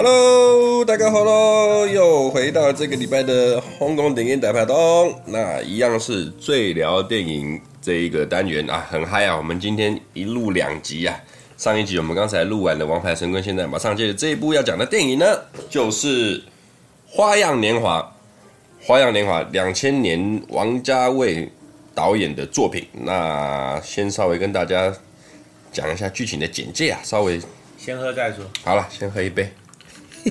Hello，大家好喽！又回到这个礼拜的香港电影大排档，那一样是最聊电影这一个单元啊，很嗨啊！我们今天一录两集啊，上一集我们刚才录完的《王牌神棍》，现在马上接着这一部要讲的电影呢，就是《花样年华》。《花样年华》两千年王家卫导演的作品。那先稍微跟大家讲一下剧情的简介啊，稍微先喝再说。好了，先喝一杯。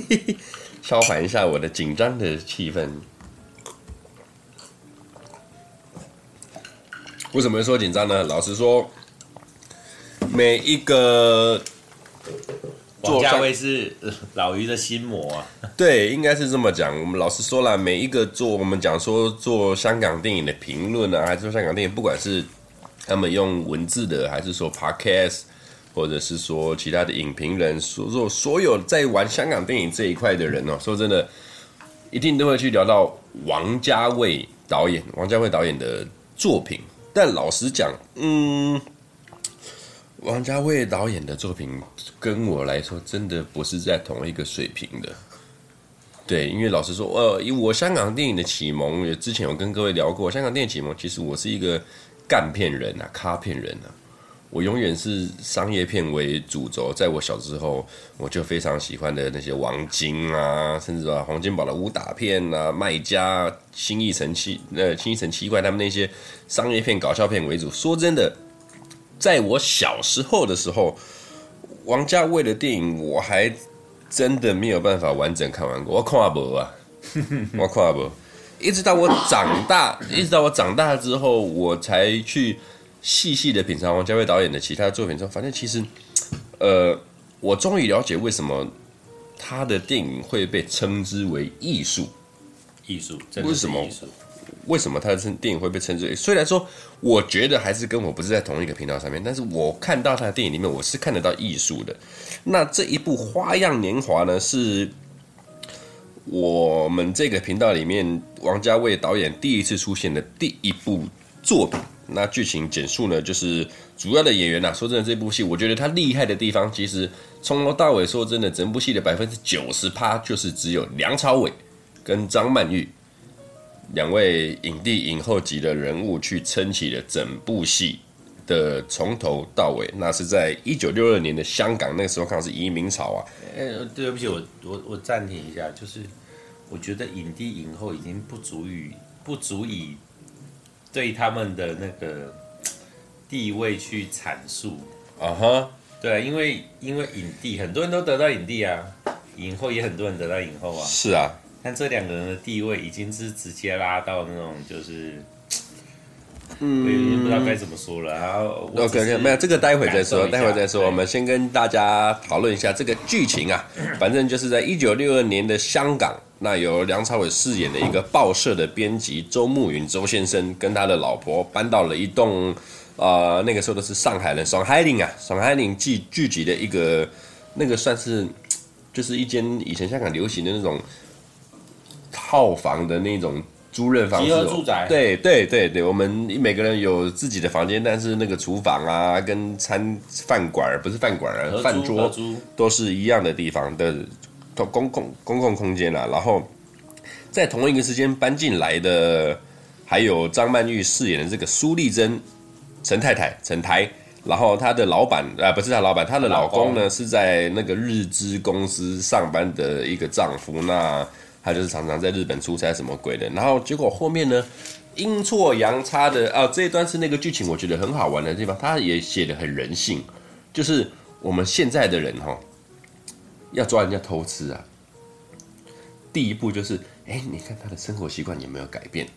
消缓一下我的紧张的气氛。为什么会说紧张呢？老实说，每一个王家卫是老于的心魔啊。对，应该是这么讲。我们老实说了，每一个做我们讲说做香港电影的评论啊，还是说香港电影，不管是他们用文字的，还是说 podcast。或者是说其他的影评人，说说所有在玩香港电影这一块的人哦，说真的，一定都会去聊到王家卫导演，王家卫导演的作品。但老实讲，嗯，王家卫导演的作品跟我来说，真的不是在同一个水平的。对，因为老实说，呃，以我香港电影的启蒙，也之前有跟各位聊过，香港电影启蒙，其实我是一个干片人啊，咖片人啊。我永远是商业片为主轴，在我小时候，我就非常喜欢的那些王晶啊，甚至啊洪金宝的武打片啊，麦家、新一城七、呃新艺城七怪他们那些商业片、搞笑片为主。说真的，在我小时候的时候，王家卫的电影我还真的没有办法完整看完过，我看不啊，我看不，一直到我长大，一直到我长大之后，我才去。细细的品尝王家卫导演的其他作品之后，发现其实，呃，我终于了解为什么他的电影会被称之为艺术。艺术，为什么？为什么他的电影会被称之为？虽然说，我觉得还是跟我不是在同一个频道上面，但是我看到他的电影里面，我是看得到艺术的。那这一部《花样年华》呢，是我们这个频道里面王家卫导演第一次出现的第一部作品。那剧情简述呢，就是主要的演员呐、说真的，这部戏我觉得他厉害的地方，其实从头到尾，说真的，整部戏的百分之九十趴就是只有梁朝伟跟张曼玉两位影帝影后级的人物去撑起了整部戏的从头到尾。那是在一九六二年的香港，那个时候看是移民潮啊。呃，对不起，我我我暂停一下，就是我觉得影帝影后已经不足以不足以。对他们的那个地位去阐述啊哈，uh. 对，因为因为影帝很多人都得到影帝啊，影后也很多人得到影后啊，是啊，但这两个人的地位已经是直接拉到那种就是，嗯，我已经不知道该怎么说了。然后，OK OK，没有这个待会再说，待会再说。我们先跟大家讨论一下这个剧情啊，反正就是在一九六二年的香港。那由梁朝伟饰演的一个报社的编辑周慕云周先生，跟他的老婆搬到了一栋，呃，那个时候都是上海人，上海岭啊，上海岭聚聚集的一个，那个算是，就是一间以前香港流行的那种套房的那种租赁方式，哦，住宅。对对对对，我们每个人有自己的房间，但是那个厨房啊，跟餐饭馆不是饭馆啊，饭桌都是一样的地方的。公共公共空间啊，然后在同一个时间搬进来的，还有张曼玉饰演的这个苏丽珍陈太太陈台，然后她的老板啊，不是她老板，她的老公呢，是在那个日资公司上班的一个丈夫，那他就是常常在日本出差什么鬼的，然后结果后面呢，阴错阳差的啊，这一段是那个剧情，我觉得很好玩的地方，他也写的很人性，就是我们现在的人哈。要抓人家偷吃啊！第一步就是，哎、你看他的生活习惯有没有改变？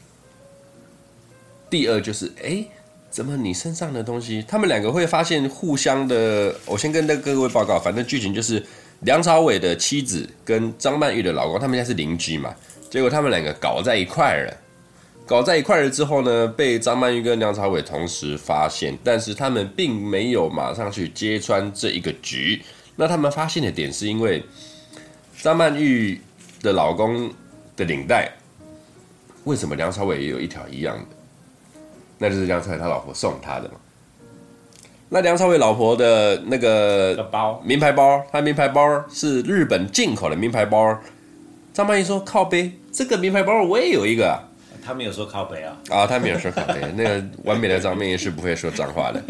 第二就是，哎、怎么你身上的东西？他们两个会发现互相的。我先跟那各位报告，反正剧情就是梁朝伟的妻子跟张曼玉的老公，他们家是邻居嘛。结果他们两个搞在一块了，搞在一块了之后呢，被张曼玉跟梁朝伟同时发现，但是他们并没有马上去揭穿这一个局。那他们发现的点是因为张曼玉的老公的领带，为什么梁朝伟也有一条一样的？那就是梁朝伟他老婆送他的嘛。那梁朝伟老婆的那个包名牌包，他名牌包是日本进口的名牌包。张曼玉说：“靠背，这个名牌包我也有一个。”他没有说靠北啊！啊，他没有说靠北。那个完美的张曼玉是不会说脏话的。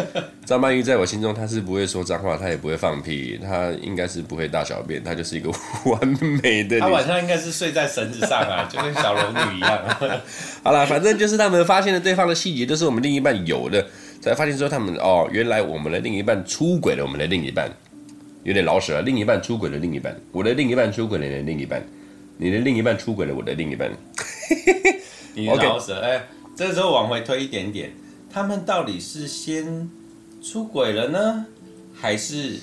张曼玉在我心中，她是不会说脏话，她也不会放屁，她应该是不会大小便，她就是一个完美的。她晚上应该是睡在绳子上啊，就跟小龙女一样。好了，反正就是他们发现了对方的细节，都是我们另一半有的，才发现说他们哦，原来我们的另一半出轨了，我们的另一半有点老舍了。另一半出轨了，另一半，我的另一半出轨了，你的另一半，你的另一半出轨了，我的另一半。你老舍，哎 Okay.、欸，这个时候往回推一点点，他们到底是先出轨了呢，还是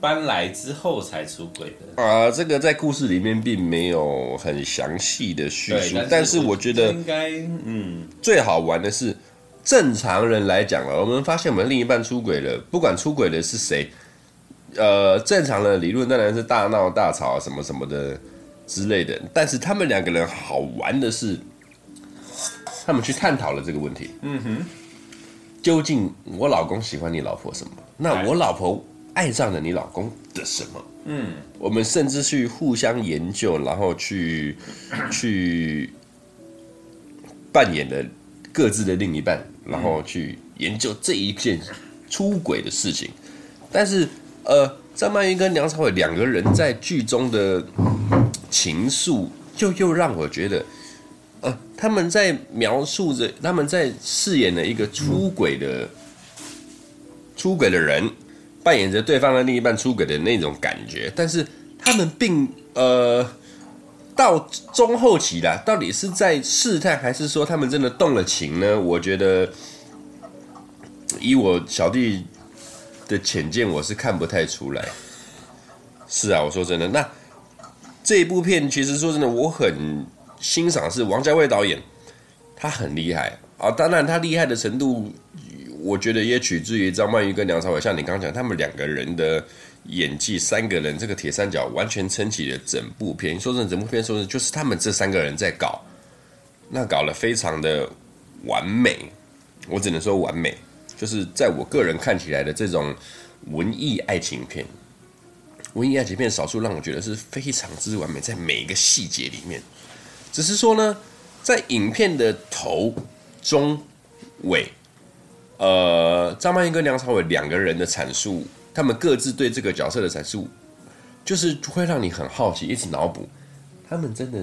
搬来之后才出轨的？啊，这个在故事里面并没有很详细的叙述，但是，我觉得应该，嗯，最好玩的是正常人来讲了，我们发现我们另一半出轨了，不管出轨的是谁，呃，正常的理论当然是大闹大吵什么什么的之类的，但是他们两个人好玩的是。他们去探讨了这个问题。嗯哼，究竟我老公喜欢你老婆什么？那我老婆爱上了你老公的什么？嗯，我们甚至去互相研究，然后去 去扮演了各自的另一半，然后去研究这一件出轨的事情。但是，呃，张曼玉跟梁朝伟两个人在剧中的情愫，就又让我觉得。呃，他们在描述着，他们在饰演了一个出轨的、出轨的人，扮演着对方的另一半出轨的那种感觉。但是他们并呃，到中后期啦，到底是在试探，还是说他们真的动了情呢？我觉得，以我小弟的浅见，我是看不太出来。是啊，我说真的，那这一部片其实说真的，我很。欣赏是王家卫导演，他很厉害啊！当然，他厉害的程度，我觉得也取自于张曼玉跟梁朝伟。像你刚刚讲，他们两个人的演技，三个人这个铁三角完全撑起了整部片。说真的，整部片说的就是他们这三个人在搞，那搞得非常的完美。我只能说完美，就是在我个人看起来的这种文艺爱情片，文艺爱情片少数让我觉得是非常之完美，在每一个细节里面。只是说呢，在影片的头、中、尾，呃，张曼玉跟梁朝伟两个人的阐述，他们各自对这个角色的阐述，就是会让你很好奇，一直脑补，他们真的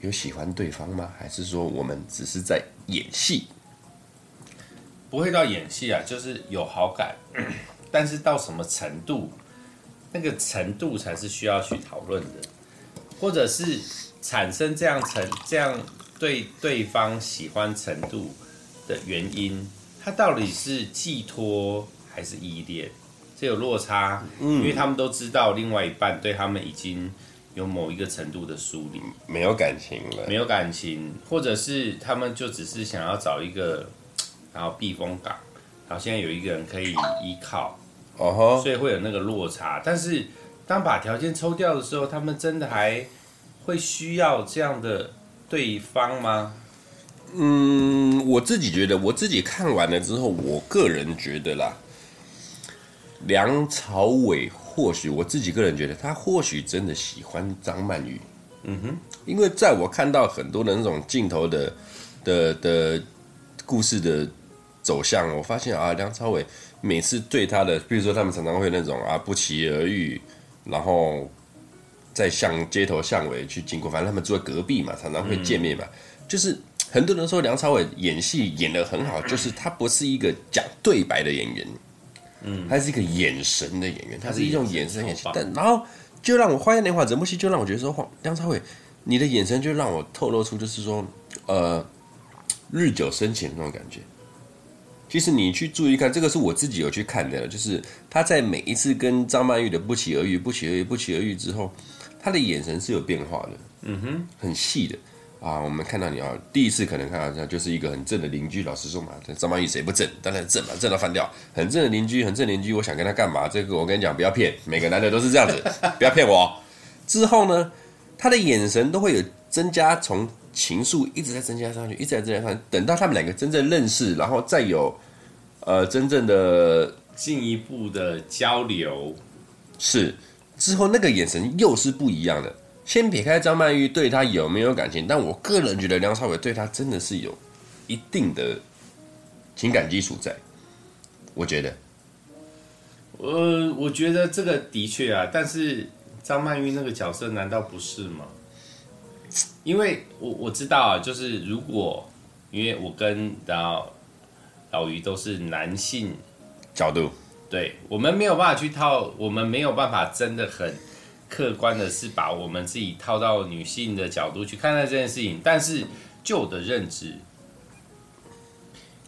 有喜欢对方吗？还是说我们只是在演戏？不会到演戏啊，就是有好感，但是到什么程度，那个程度才是需要去讨论的，或者是。产生这样程这样对对方喜欢程度的原因，他到底是寄托还是依恋？这有落差，嗯，因为他们都知道另外一半对他们已经有某一个程度的疏离，没有感情了，没有感情，或者是他们就只是想要找一个然后避风港，然后现在有一个人可以依靠，哦吼，所以会有那个落差。但是当把条件抽掉的时候，他们真的还。会需要这样的对方吗？嗯，我自己觉得，我自己看完了之后，我个人觉得啦，梁朝伟或许我自己个人觉得，他或许真的喜欢张曼玉。嗯哼，因为在我看到很多的那种镜头的的的故事的走向，我发现啊，梁朝伟每次对他的，比如说他们常常会那种啊不期而遇，然后。在巷街头巷尾去经过，反正他们住在隔壁嘛，常常会见面嘛。嗯、就是很多人说梁朝伟演戏演得很好，就是他不是一个讲对白的演员，嗯，他是一个眼神的演员，他是一种眼神演戏。但然后就让我《花样年华》整部戏就让我觉得说，梁朝伟你的眼神就让我透露出就是说，呃，日久生情那种感觉。其实你去注意看，这个是我自己有去看的，就是他在每一次跟张曼玉的不期而遇、不期而遇、不期而遇之后。他的眼神是有变化的，嗯哼，很细的啊。我们看到你啊，第一次可能看到他就是一个很正的邻居。老实说嘛，张曼玉谁不正？当然正嘛，正到翻掉。很正的邻居，很正邻居，我想跟他干嘛？这个我跟你讲，不要骗，每个男的都是这样子，不要骗我。之后呢，他的眼神都会有增加，从情愫一直在增加上去，一直在增加上去。等到他们两个真正认识，然后再有呃真正的进一步的交流。是，之后那个眼神又是不一样的。先撇开张曼玉对他有没有感情，但我个人觉得梁朝伟对他真的是有一定的情感基础在。我觉得，呃，我觉得这个的确啊，但是张曼玉那个角色难道不是吗？因为我我知道啊，就是如果因为我跟然后老于都是男性角度，对，我们没有办法去套，我们没有办法真的很。客观的是把我们自己套到女性的角度去看待这件事情，但是旧的认知，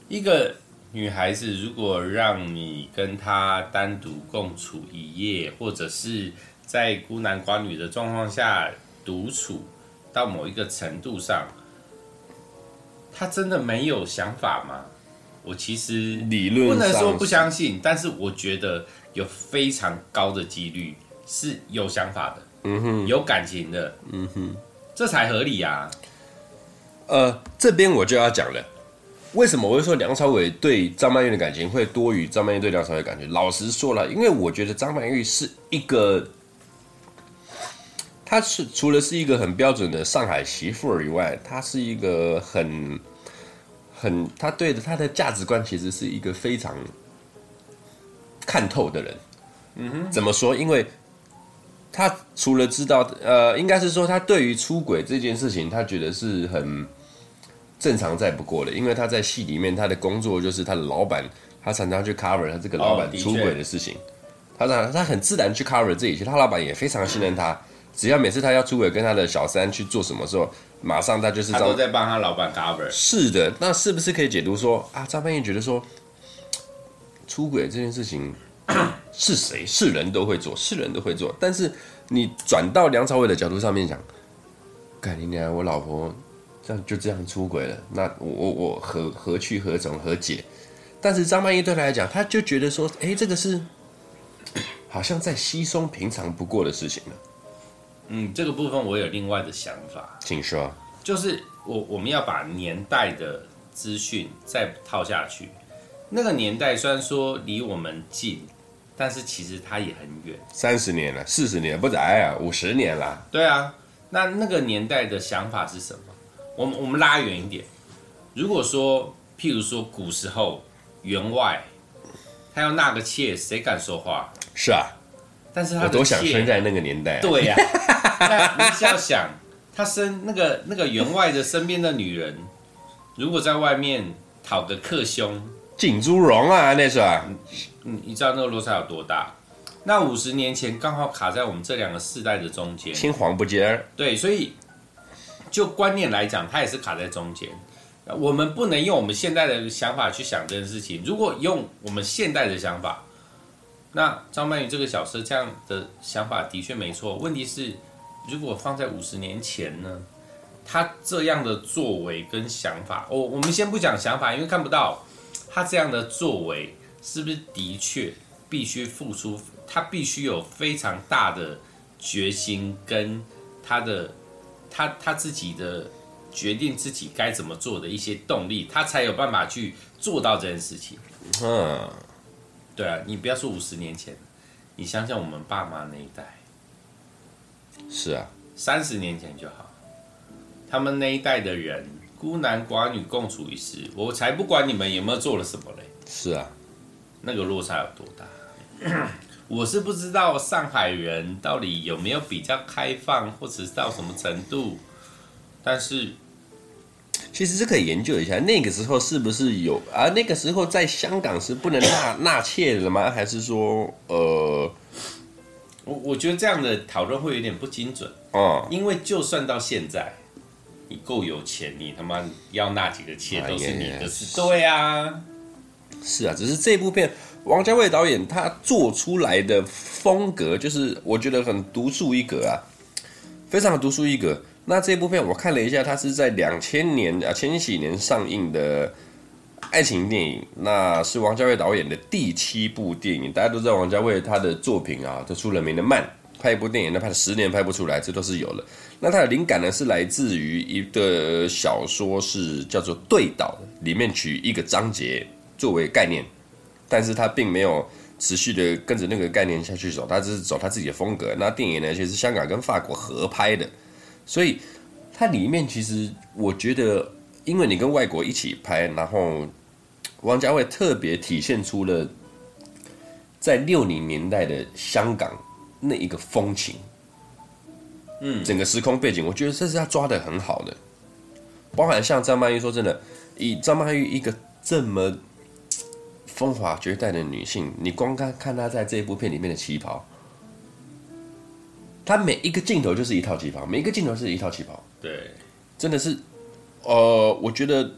一个女孩子如果让你跟她单独共处一夜，或者是在孤男寡女的状况下独处到某一个程度上，她真的没有想法吗？我其实理论不能说不相信，但是我觉得有非常高的几率。是有想法的，嗯哼，有感情的，嗯哼，这才合理啊。呃，这边我就要讲了，为什么我会说梁朝伟对张曼玉的感情会多于张曼玉对梁朝伟的感情？老实说了，因为我觉得张曼玉是一个，她是除了是一个很标准的上海媳妇儿以外，她是一个很很，他对的他的价值观其实是一个非常看透的人。嗯哼，怎么说？因为他除了知道，呃，应该是说他对于出轨这件事情，他觉得是很正常再不过的。因为他在戏里面，他的工作就是他的老板，他常常去 cover 他这个老板出轨的事情。哦、他常他很自然去 cover 这一切，他老板也非常信任他。嗯、只要每次他要出轨，跟他的小三去做什么时候，马上他就是他都在帮他老板 cover。是的，那是不是可以解读说啊？张曼玉觉得说出轨这件事情。是谁？是人都会做，是人都会做。但是你转到梁朝伟的角度上面讲，干你娘！我老婆这样就这样出轨了，那我我我何何去何从何解？但是张曼玉对他来讲，他就觉得说，哎，这个是 好像再稀松平常不过的事情了。嗯，这个部分我有另外的想法，请说。就是我我们要把年代的资讯再套下去，那个年代虽然说离我们近。但是其实它也很远，三十年了，四十年不止，哎呀，五十年了。对啊，那那个年代的想法是什么？我们我们拉远一点，如果说，譬如说古时候员外，他要纳个妾，谁敢说话？是啊，但是他我多想生在那个年代啊。对呀，那你是要想，他生那个那个员外的身边的女人，如果在外面讨个克兄。锦珠荣啊，那是啊，你，你知道那个落差有多大？那五十年前刚好卡在我们这两个世代的中间，青黄不接。对，所以就观念来讲，它也是卡在中间。我们不能用我们现在的想法去想这件事情。如果用我们现代的想法，那张曼玉这个角色这样的想法的确没错。问题是，如果放在五十年前呢？他这样的作为跟想法，我我们先不讲想法，因为看不到。他这样的作为是不是的确必须付出？他必须有非常大的决心，跟他的他他自己的决定自己该怎么做的一些动力，他才有办法去做到这件事情。嗯，对啊，你不要说五十年前，你想想我们爸妈那一代，是啊，三十年前就好，他们那一代的人。孤男寡女共处一室，我才不管你们有没有做了什么嘞。是啊，那个落差有多大？我是不知道上海人到底有没有比较开放，或者是到什么程度。但是，其实是可以研究一下，那个时候是不是有啊？那个时候在香港是不能纳 纳妾的吗？还是说，呃，我我觉得这样的讨论会有点不精准哦，因为就算到现在。你够有钱，你他妈要那几个妾都是你的事。对啊，是啊，只是这部片王家卫导演他做出来的风格，就是我觉得很独树一格啊，非常独树一格。那这部片我看了一下，它是在两千年啊千禧年上映的爱情电影，那是王家卫导演的第七部电影。大家都知道王家卫他的作品啊，都出了名的慢。拍一部电影，那拍了十年拍不出来，这都是有的。那他的灵感呢，是来自于一个小说，是叫做《对倒》，里面取一个章节作为概念，但是他并没有持续的跟着那个概念下去走，他只是走他自己的风格。那电影呢，其实香港跟法国合拍的，所以它里面其实我觉得，因为你跟外国一起拍，然后王家卫特别体现出了在六零年代的香港那一个风情，嗯，整个时空背景，我觉得这是他抓的很好的。包含像张曼玉，说真的，以张曼玉一个这么风华绝代的女性，你光看看她在这一部片里面的旗袍，她每一个镜头就是一套旗袍，每一个镜头是一套旗袍，对，真的是，呃，我觉得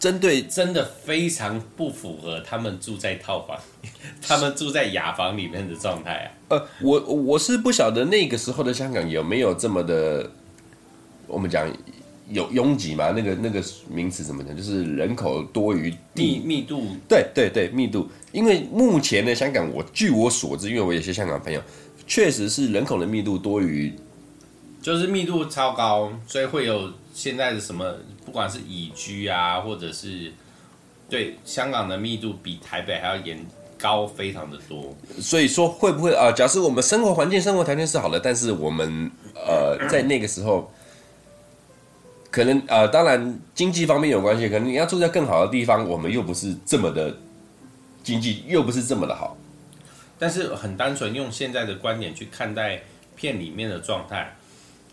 针对真的非常不符合他们住在套房，他们住在雅房里面的状态啊。呃，我我是不晓得那个时候的香港有没有这么的，我们讲。有拥挤嘛？那个那个名词怎么讲？就是人口多于地密度。对对对，密度。因为目前的香港，我据我所知，因为我有些香港朋友，确实是人口的密度多于，就是密度超高，所以会有现在的什么，不管是宜居啊，或者是对香港的密度比台北还要严高非常的多。所以说会不会啊？假设我们生活环境、生活条件是好的，但是我们呃在那个时候。可能呃，当然经济方面有关系，可能你要住在更好的地方，我们又不是这么的经济，又不是这么的好。但是很单纯用现在的观点去看待片里面的状态，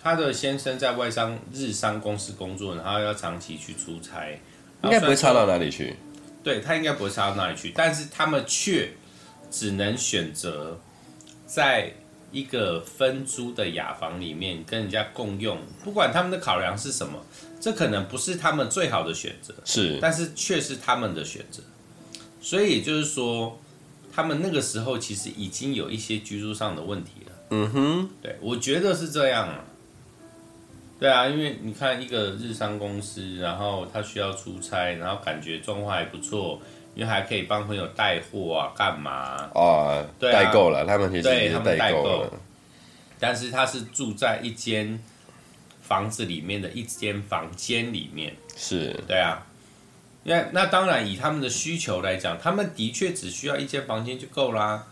他的先生在外商日商公司工作，然后要长期去出差，应该不会差到哪里去。对，他应该不会差到哪里去，但是他们却只能选择在。一个分租的雅房里面跟人家共用，不管他们的考量是什么，这可能不是他们最好的选择，是，但是却是他们的选择。所以也就是说，他们那个时候其实已经有一些居住上的问题了。嗯哼，对，我觉得是这样啊。对啊，因为你看一个日商公司，然后他需要出差，然后感觉状况还不错。因为还可以帮朋友带货啊，干嘛啊？哦、对啊，代购了，他们其实也是代购了。但是他是住在一间房子里面的一间房间里面，是对啊。那那当然，以他们的需求来讲，他们的确只需要一间房间就够啦。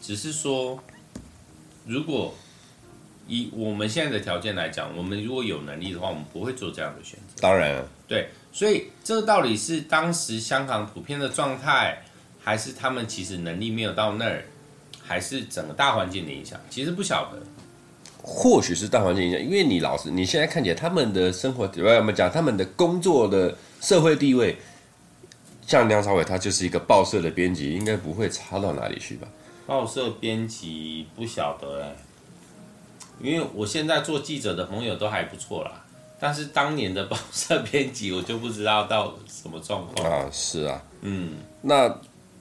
只是说，如果以我们现在的条件来讲，我们如果有能力的话，我们不会做这样的选择。当然，对。所以，这到底是当时香港普遍的状态，还是他们其实能力没有到那儿，还是整个大环境的影响？其实不晓得。或许是大环境影响，因为你老实，你现在看起来他们的生活，我们讲他们的工作的社会地位，像梁朝伟他就是一个报社的编辑，应该不会差到哪里去吧？报社编辑不晓得哎，因为我现在做记者的朋友都还不错啦。但是当年的报社编辑，我就不知道到什么状况啊。是啊，嗯，那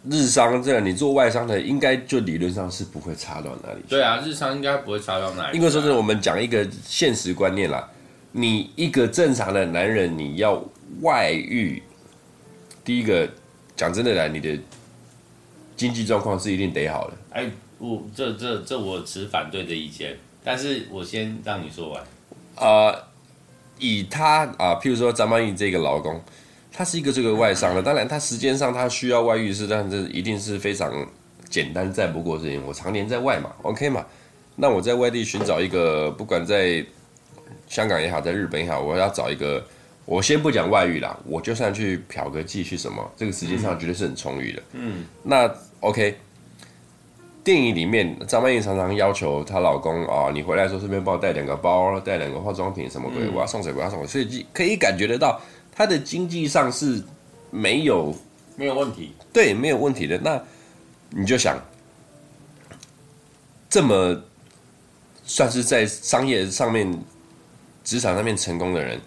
日商这样，你做外商的，应该就理论上是不会差到哪里去。对啊，日商应该不会差到哪里去。因为说是我们讲一个现实观念啦，你一个正常的男人，你要外遇，第一个讲真的来，你的经济状况是一定得好的。哎，我这这这我持反对的意见，但是我先让你说完。呃。以他啊，譬如说张曼玉这个老公，他是一个这个外商的，当然他时间上他需要外遇是，但这一定是非常简单再不过事情。我常年在外嘛，OK 嘛，那我在外地寻找一个，不管在香港也好，在日本也好，我要找一个，我先不讲外遇啦，我就算去嫖个妓去什么，这个时间上绝对是很充裕的。嗯，那 OK。电影里面，张曼玉常常要求她老公啊，你回来的时候顺便帮我带两个包，带两个化妆品什么鬼，我要送水，我要送水，所以可以感觉得到她的经济上是没有没有问题，对，没有问题的。那你就想，这么算是在商业上面、职场上面成功的人，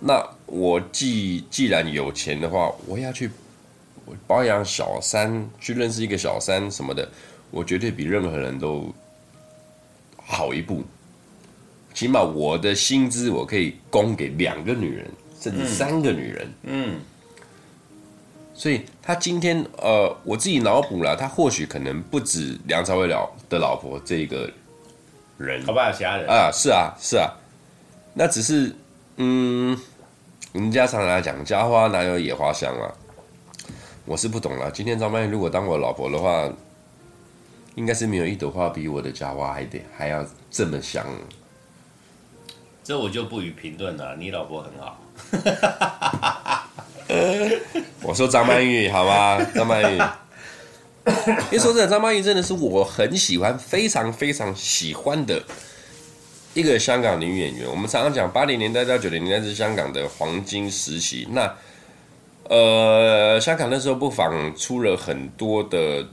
那我既既然有钱的话，我要去保养小三，去认识一个小三什么的。我绝对比任何人都好一步，起码我的薪资我可以供给两个女人，甚至三个女人。嗯，所以他今天呃，我自己脑补了，他或许可能不止梁朝伟了的老婆这个人，好不好？其他人啊，是啊，是啊，那只是嗯，人家常常来讲，家花哪有野花香啊？我是不懂了。今天张曼玉如果当我老婆的话，应该是没有一朵花比我的家花还得还要这么香。这我就不予评论了。你老婆很好。我说张曼玉好吗？张曼玉。因为说真的，张曼玉真的是我很喜欢、非常非常喜欢的一个香港女演员。我们常常讲八零年代到九零年代是香港的黄金时期。那呃，香港那时候不妨出了很多的。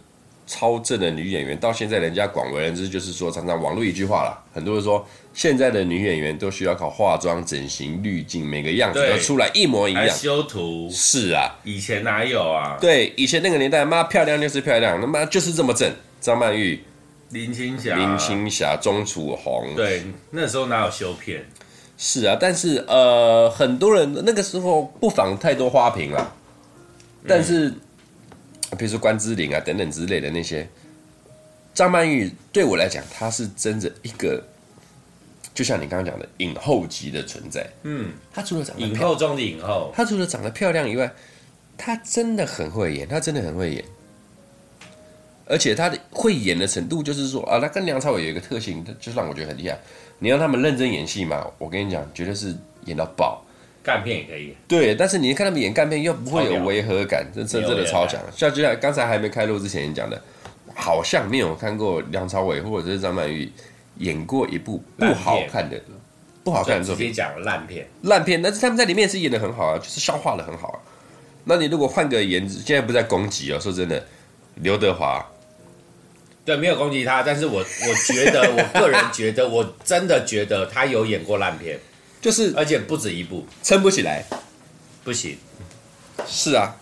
超正的女演员，到现在人家广为人知，就是说常常网络一句话啦，很多人说现在的女演员都需要靠化妆、整形、滤镜，每个样子都出来一模一样。修图是啊，以前哪有啊？对，以前那个年代，妈漂亮就是漂亮，他妈就是这么正。张曼玉、林青霞、林青霞、钟楚红，对，那时候哪有修片？是啊，但是呃，很多人那个时候不妨太多花瓶了，但是。嗯比如说关之琳啊等等之类的那些，张曼玉对我来讲，她是真的一个，就像你刚刚讲的影后级的存在。嗯，她除了长得影后中的影后，她除了长得漂亮以外，她真的很会演，她真的很会演。而且他的会演的程度，就是说啊，他跟梁朝伟有一个特性，就让我觉得很厉害。你让他们认真演戏嘛，我跟你讲，绝对是演到爆。干片也可以，对，但是你看他们演干片又不会有违和感，这这真的超强。像就像刚才还没开录之前你讲的，好像没有看过梁朝伟或者是张曼玉演过一部不好看的、不好看的作品。直接讲烂片，烂片，但是他们在里面是演的很好啊，就是消化的很好啊。那你如果换个颜值，现在不在攻击哦，说真的，刘德华，对，没有攻击他，但是我 我觉得，我个人觉得，我真的觉得他有演过烂片。就是，而且不止一部，撑不起来，不行。是啊，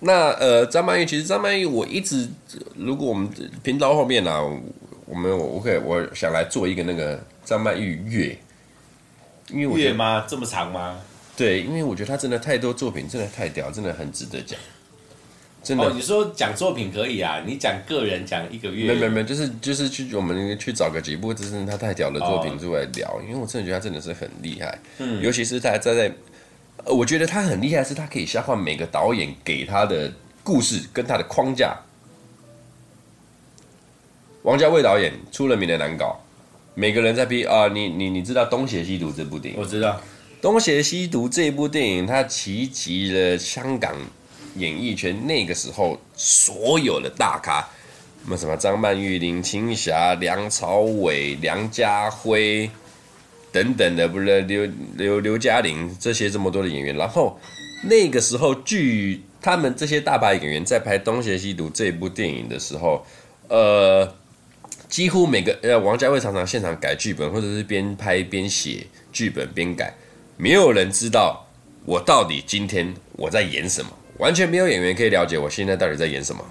那呃，张曼玉其实张曼玉，我一直，如果我们频道后面呢、啊，我们我可以，我想来做一个那个张曼玉月，因为我月吗？这么长吗？对，因为我觉得他真的太多作品，真的太屌，真的很值得讲。真的，哦，你说讲作品可以啊，你讲个人讲一个月，没没没，就是就是去我们去找个几部真是他太屌的作品出来聊，哦，因为我真的觉得他真的是很厉害，嗯，尤其是他在在，我觉得他很厉害，是他可以消化每个导演给他的故事跟他的框架。王家卫导演出了名的难搞，每个人在批啊，你你你知道《东邪西毒》这部电影？我知道，《东邪西毒》这部电影，它齐集了香港。演艺圈那个时候所有的大咖，什么什么张曼玉、林青霞、梁朝伟、梁家辉等等的，不是刘刘刘嘉玲这些这么多的演员。然后那个时候，据他们这些大牌演员在拍《东邪西毒》这部电影的时候，呃，几乎每个呃，王家卫常常现场改剧本，或者是边拍边写剧本边改，没有人知道我到底今天我在演什么。完全没有演员可以了解我现在到底在演什么。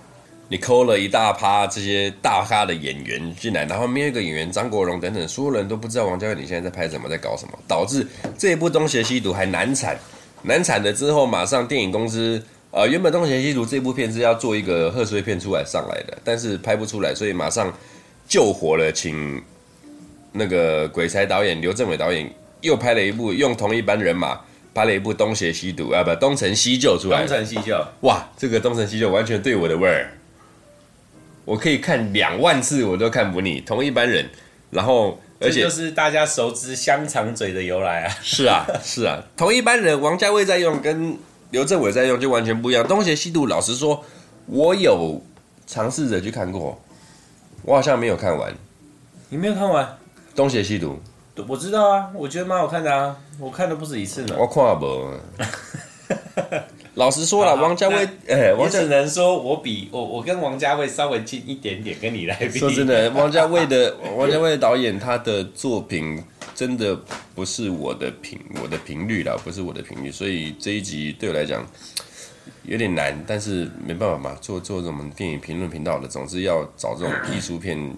你抠了一大趴这些大咖的演员进来，然后没有一个演员张国荣等等，所有人都不知道王家卫你现在在拍什么，在搞什么，导致这一部《东邪西毒》还难产。难产了之后，马上电影公司呃，原本《东邪西毒》这部片是要做一个贺岁片出来上来的，但是拍不出来，所以马上救活了，请那个鬼才导演刘镇伟导演又拍了一部，用同一班人马。拍了一部《东邪西毒》啊，不，《东成西就》出来。东成西就，哇，这个《东成西就》完全对我的味儿，我可以看两万次我都看不腻。同一班人，然后而且就是大家熟知香肠嘴的由来啊。是啊，是啊，同一班人，王家卫在用，跟刘镇伟在用就完全不一样。《东邪西毒》老实说，我有尝试着去看过，我好像没有看完。你没有看完《东邪西毒》？我知道啊，我觉得蛮好看的啊，我看了不止一次呢。我看不。老实说了，王家卫，哎，我只能说我比我我跟王家卫稍微近一点点，跟你来比。说真的，王家卫的 王家卫导演，他的作品真的不是我的频我的频率啦，不是我的频率，所以这一集对我来讲有点难，但是没办法嘛，做做这种电影评论频道的，总是要找这种艺术片。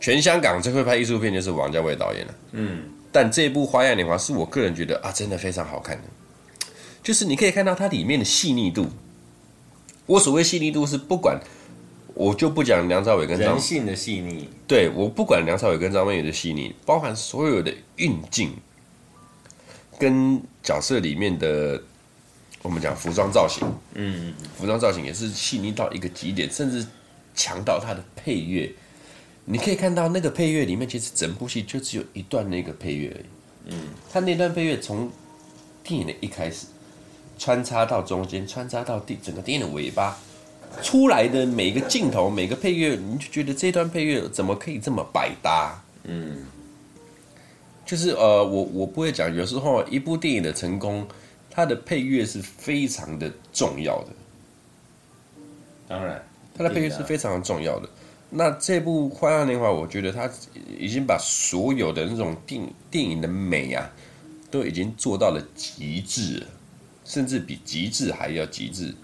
全香港最会拍艺术片就是王家卫导演了。嗯，但这部《花样年华》是我个人觉得啊，真的非常好看的。就是你可以看到它里面的细腻度。我所谓细腻度是不管，我就不讲梁朝伟跟张人性的细腻。对，我不管梁朝伟跟张曼玉的细腻，包含所有的运镜跟角色里面的我们讲服装造型，嗯，服装造型也是细腻到一个极点，甚至强到它的配乐。你可以看到那个配乐里面，其实整部戏就只有一段那个配乐而已。嗯，他那段配乐从电影的一开始穿插到中间，穿插到第整个电影的尾巴，出来的每个镜头、每个配乐，你就觉得这段配乐怎么可以这么百搭？嗯，就是呃，我我不会讲，有时候一部电影的成功，它的配乐是非常的重要的。当然，它的配乐是非常重要的。那这部《花样年华》，我觉得它已经把所有的那种电电影的美啊，都已经做到了极致，甚至比极致还要极致。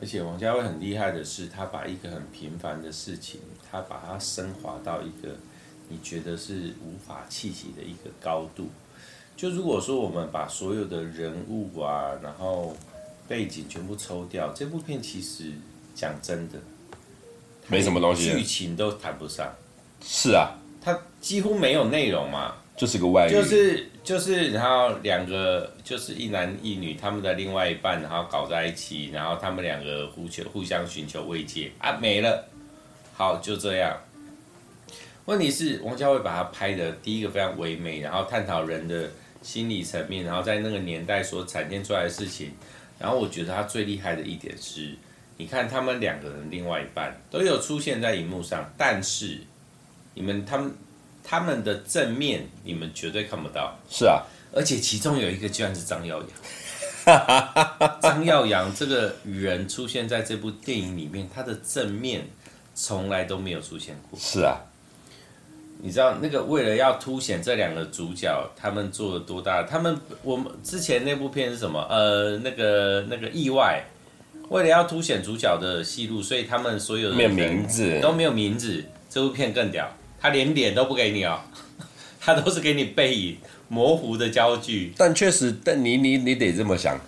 而且王家卫很厉害的是，他把一个很平凡的事情，他把它升华到一个你觉得是无法企及的一个高度。就如果说我们把所有的人物啊，然后背景全部抽掉，这部片其实讲真的。没什么东西，剧情都谈不上。是啊，它几乎没有内容嘛，就是个外遇，就是就是，然后两个就是一男一女，他们的另外一半，然后搞在一起，然后他们两个互求互相寻求慰藉啊，没了，好就这样。问题是王家卫把它拍的第一个非常唯美，然后探讨人的心理层面，然后在那个年代所展现出来的事情，然后我觉得他最厉害的一点是。你看他们两个人，另外一半都有出现在荧幕上，但是你们他们他们的正面你们绝对看不到。是啊，而且其中有一个居然是张耀扬。张耀扬这个人出现在这部电影里面，他的正面从来都没有出现过。是啊，你知道那个为了要凸显这两个主角，他们做了多大？他们我们之前那部片是什么？呃，那个那个意外。为了要凸显主角的戏路，所以他们所有的没有名字都没有名字。这部片更屌，他连脸都不给你哦，他都是给你背影模糊的焦距。但确实，但你你你得这么想，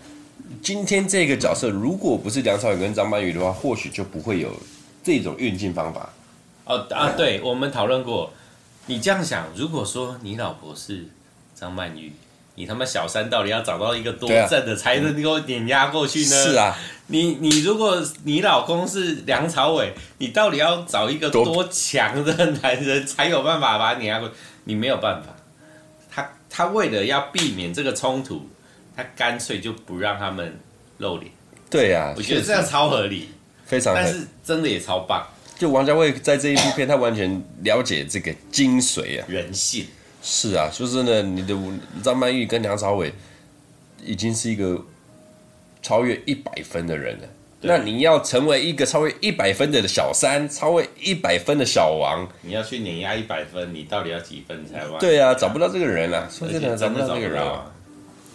今天这个角色如果不是梁朝伟跟张曼玉的话，或许就不会有这种运镜方法。哦啊，对，我们讨论过。你这样想，如果说你老婆是张曼玉。你他妈小三到底要找到一个多正的才能够碾压过去呢？是啊，你你如果你老公是梁朝伟，你到底要找一个多强的男人才有办法把他碾压过去？你没有办法。他他为了要避免这个冲突，他干脆就不让他们露脸。对呀、啊，我觉得这样超合理，非常，但是真的也超棒。就王家卫在这一部片，他完全了解这个精髓啊，人性。是啊，说真的，你的张曼玉跟梁朝伟已经是一个超越一百分的人了。那你要成为一个超越一百分的小三，超越一百分的小王，你要去碾压一百分，你到底要几分才完？对啊，找不到这个人啊，说真的，找不到这个人啊，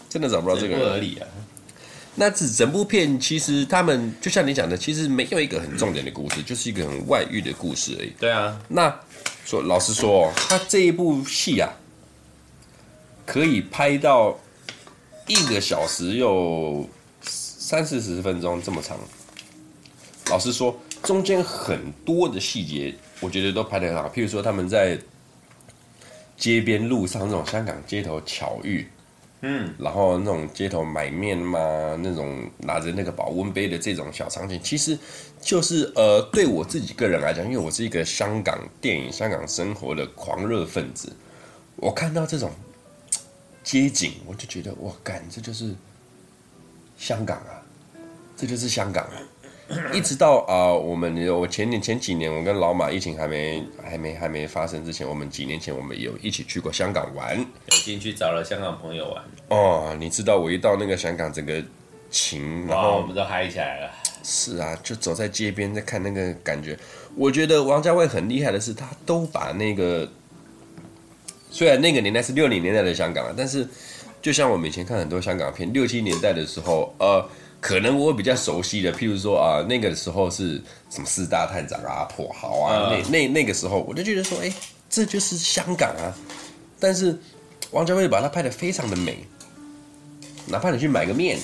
真的找不到这个人，不合理啊。那整整部片其实他们就像你讲的，其实没有一个很重点的故事，就是一个很外遇的故事而已。对啊，那。说老实说哦，他这一部戏啊，可以拍到一个小时又三四十分钟这么长。老实说，中间很多的细节，我觉得都拍得很好。譬如说，他们在街边路上那种香港街头巧遇。嗯，然后那种街头买面嘛，那种拿着那个保温杯的这种小场景，其实就是呃，对我自己个人来讲，因为我是一个香港电影、香港生活的狂热分子，我看到这种街景，我就觉得哇，感，这就是香港啊，这就是香港啊。一直到啊、呃，我们我前年前几年，我跟老马疫情还没还没还没发生之前，我们几年前我们有一起去过香港玩，有进去找了香港朋友玩。哦，你知道我一到那个香港，整个情，然后我们都嗨起来了。是啊，就走在街边在看那个感觉。我觉得王家卫很厉害的是，他都把那个虽然那个年代是六零年代的香港啊，但是就像我们以前看很多香港片，六七年代的时候，呃。可能我比较熟悉的，譬如说啊，那个时候是什么四大探长啊、跛豪啊，那那那个时候，我就觉得说，哎，这就是香港啊。但是王家卫把它拍的非常的美，哪怕你去买个面，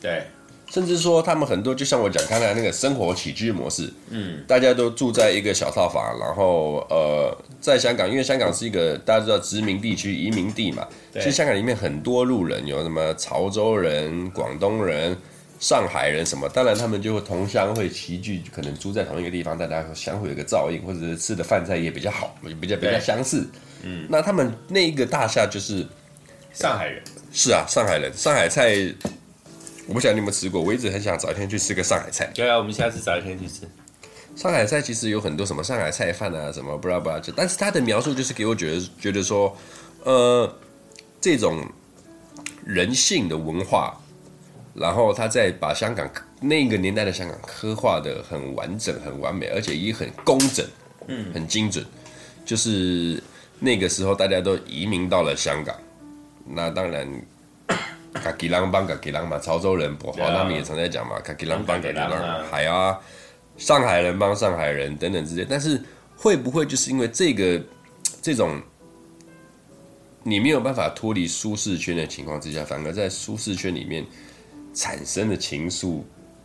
对，甚至说他们很多就像我讲刚才那个生活起居模式，嗯，大家都住在一个小套房，然后呃，在香港，因为香港是一个大家知道殖民地区、移民地嘛，其实香港里面很多路人，有什么潮州人、广东人。上海人什么？当然，他们就会同乡会齐聚，可能住在同一个地方，大家相互有个照应，或者是吃的饭菜也比较好，比较比较相似。嗯，那他们那一个大厦就是上海人。是啊，上海人，上海菜，我不晓得你有没有吃过，我一直很想找一天去吃个上海菜。对啊，我们下次找一天去吃。上海菜其实有很多什么上海菜饭啊，什么不知道不知道，但是他的描述就是给我觉得觉得说，呃，这种人性的文化。然后他再把香港那个年代的香港刻画得很完整、很完美，而且也很工整，嗯，很精准。就是那个时候大家都移民到了香港，那当然，卡吉郎帮卡吉郎嘛，潮州人，华他们也常在讲嘛，卡吉郎帮卡吉郎，还有啊，上海人帮上海人等等之类。但是会不会就是因为这个这种你没有办法脱离舒适圈的情况之下，反而在舒适圈里面？产生的情愫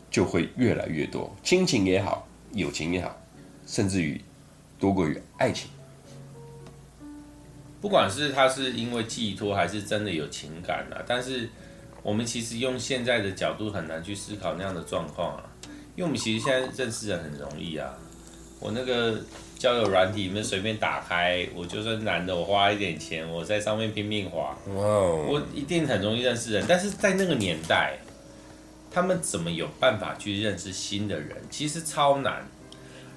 就会越来越多，亲情也好，友情也好，甚至于多过于爱情。不管是他是因为寄托，还是真的有情感啊，但是我们其实用现在的角度很难去思考那样的状况啊，因为我们其实现在认识人很容易啊。我那个交友软体，你们随便打开，我就算男的，我花一点钱，我在上面拼命滑，哇，我一定很容易认识人。但是在那个年代。他们怎么有办法去认识新的人？其实超难。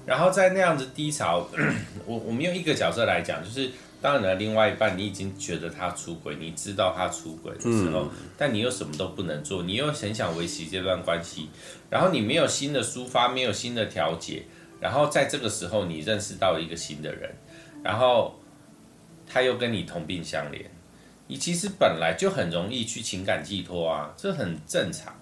然后在那样子低潮，我我们用一个角色来讲，就是当然了，另外一半你已经觉得他出轨，你知道他出轨的时候，但你又什么都不能做，你又很想维持这段关系，然后你没有新的抒发，没有新的调节，然后在这个时候你认识到了一个新的人，然后他又跟你同病相怜，你其实本来就很容易去情感寄托啊，这很正常。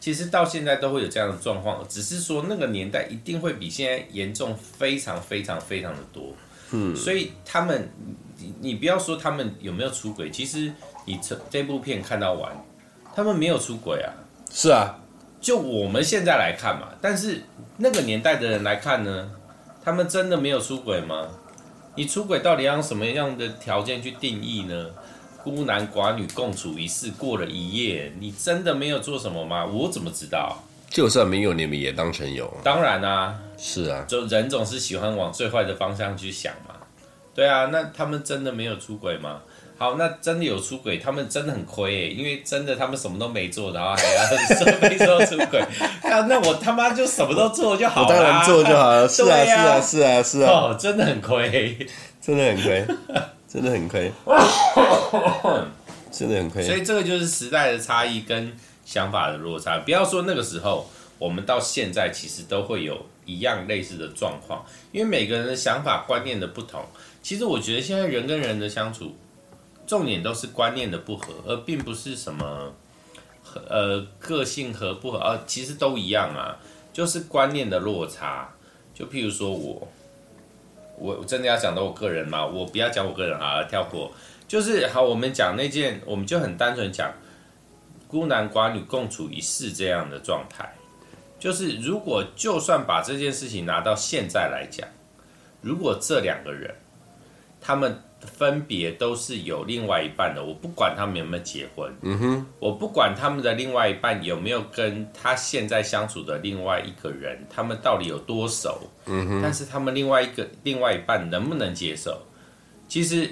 其实到现在都会有这样的状况，只是说那个年代一定会比现在严重非常非常非常的多。嗯，所以他们，你你不要说他们有没有出轨，其实你这这部片看到完，他们没有出轨啊。是啊，就我们现在来看嘛，但是那个年代的人来看呢，他们真的没有出轨吗？你出轨到底要用什么样的条件去定义呢？孤男寡女共处一室，过了一夜，你真的没有做什么吗？我怎么知道？就算没有，你们也当成有。当然啊，是啊，就人总是喜欢往最坏的方向去想嘛。对啊，那他们真的没有出轨吗？好，那真的有出轨，他们真的很亏哎，因为真的他们什么都没做，然后还要说没说出轨。那那我他妈就什么都做就好了，我当然做就好了。是啊，是啊，是啊，是啊，哦，真的很亏，真的很亏。真的很亏，真的很亏。所以这个就是时代的差异跟想法的落差。不要说那个时候，我们到现在其实都会有一样类似的状况，因为每个人的想法观念的不同。其实我觉得现在人跟人的相处，重点都是观念的不合，而并不是什么呃个性合不合，呃，其实都一样啊，就是观念的落差。就譬如说我。我真的要讲到我个人嘛？我不要讲我个人啊，跳过。就是好，我们讲那件，我们就很单纯讲孤男寡女共处一室这样的状态。就是如果就算把这件事情拿到现在来讲，如果这两个人他们。分别都是有另外一半的，我不管他们有没有结婚，嗯哼，我不管他们的另外一半有没有跟他现在相处的另外一个人，他们到底有多熟，嗯哼，但是他们另外一个另外一半能不能接受，其实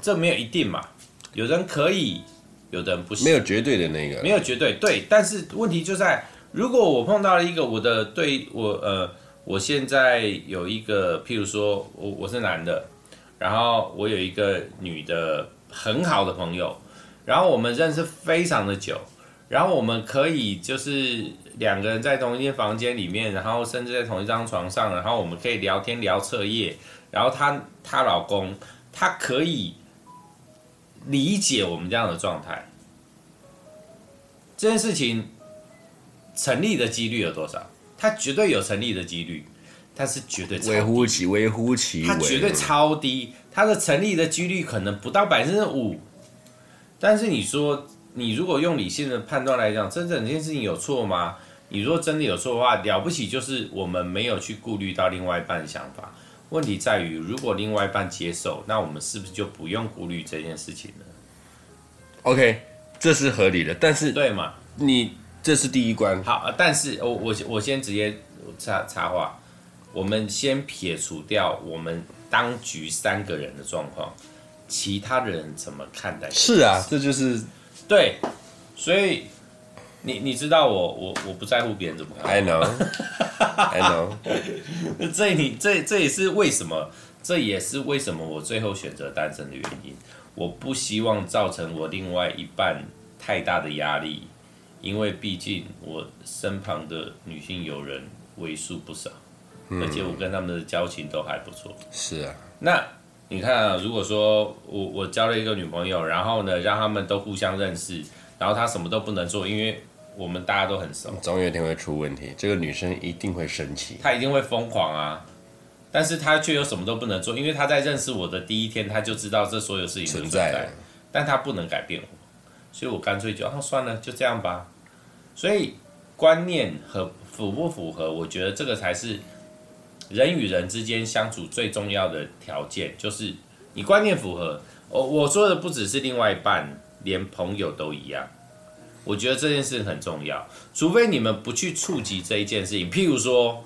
这没有一定嘛，有人可以，有的人不行，没有绝对的那个，没有绝对对，但是问题就在，如果我碰到了一个我的对我呃，我现在有一个，譬如说我我是男的。然后我有一个女的很好的朋友，然后我们认识非常的久，然后我们可以就是两个人在同一间房间里面，然后甚至在同一张床上，然后我们可以聊天聊彻夜，然后她她老公他可以理解我们这样的状态，这件事情成立的几率有多少？他绝对有成立的几率。它是绝对微乎其微乎其微，它绝对超低，它的成立的几率可能不到百分之五。但是你说你如果用理性的判断来讲，真正这件事情有错吗？你如果真的有错的话，了不起就是我们没有去顾虑到另外一半的想法。问题在于，如果另外一半接受，那我们是不是就不用顾虑这件事情了？OK，这是合理的，但是对嘛？你这是第一关。好，但是我我我先直接插插话，我们先撇除掉我们当局三个人的状况，其他的人怎么看待？是啊，这就是对，所以。你你知道我我我不在乎别人怎么看？I know，I know。这你这这也是为什么，这也是为什么我最后选择单身的原因。我不希望造成我另外一半太大的压力，因为毕竟我身旁的女性友人为数不少，嗯，而且我跟他们的交情都还不错。是啊，那你看啊，如果说我我交了一个女朋友，然后呢，让他们都互相认识，然后她什么都不能做，因为我们大家都很熟，总有一天会出问题。这个女生一定会生气，她一定会疯狂啊！但是她却又什么都不能做，因为她在认识我的第一天，她就知道这所有事情存在，存在，但她不能改变我，所以我干脆就啊算了，就这样吧。所以观念和符不符合，我觉得这个才是人与人之间相处最重要的条件，就是你观念符合。我我说的不只是另外一半，连朋友都一样。我觉得这件事情很重要，除非你们不去触及这一件事情。譬如说，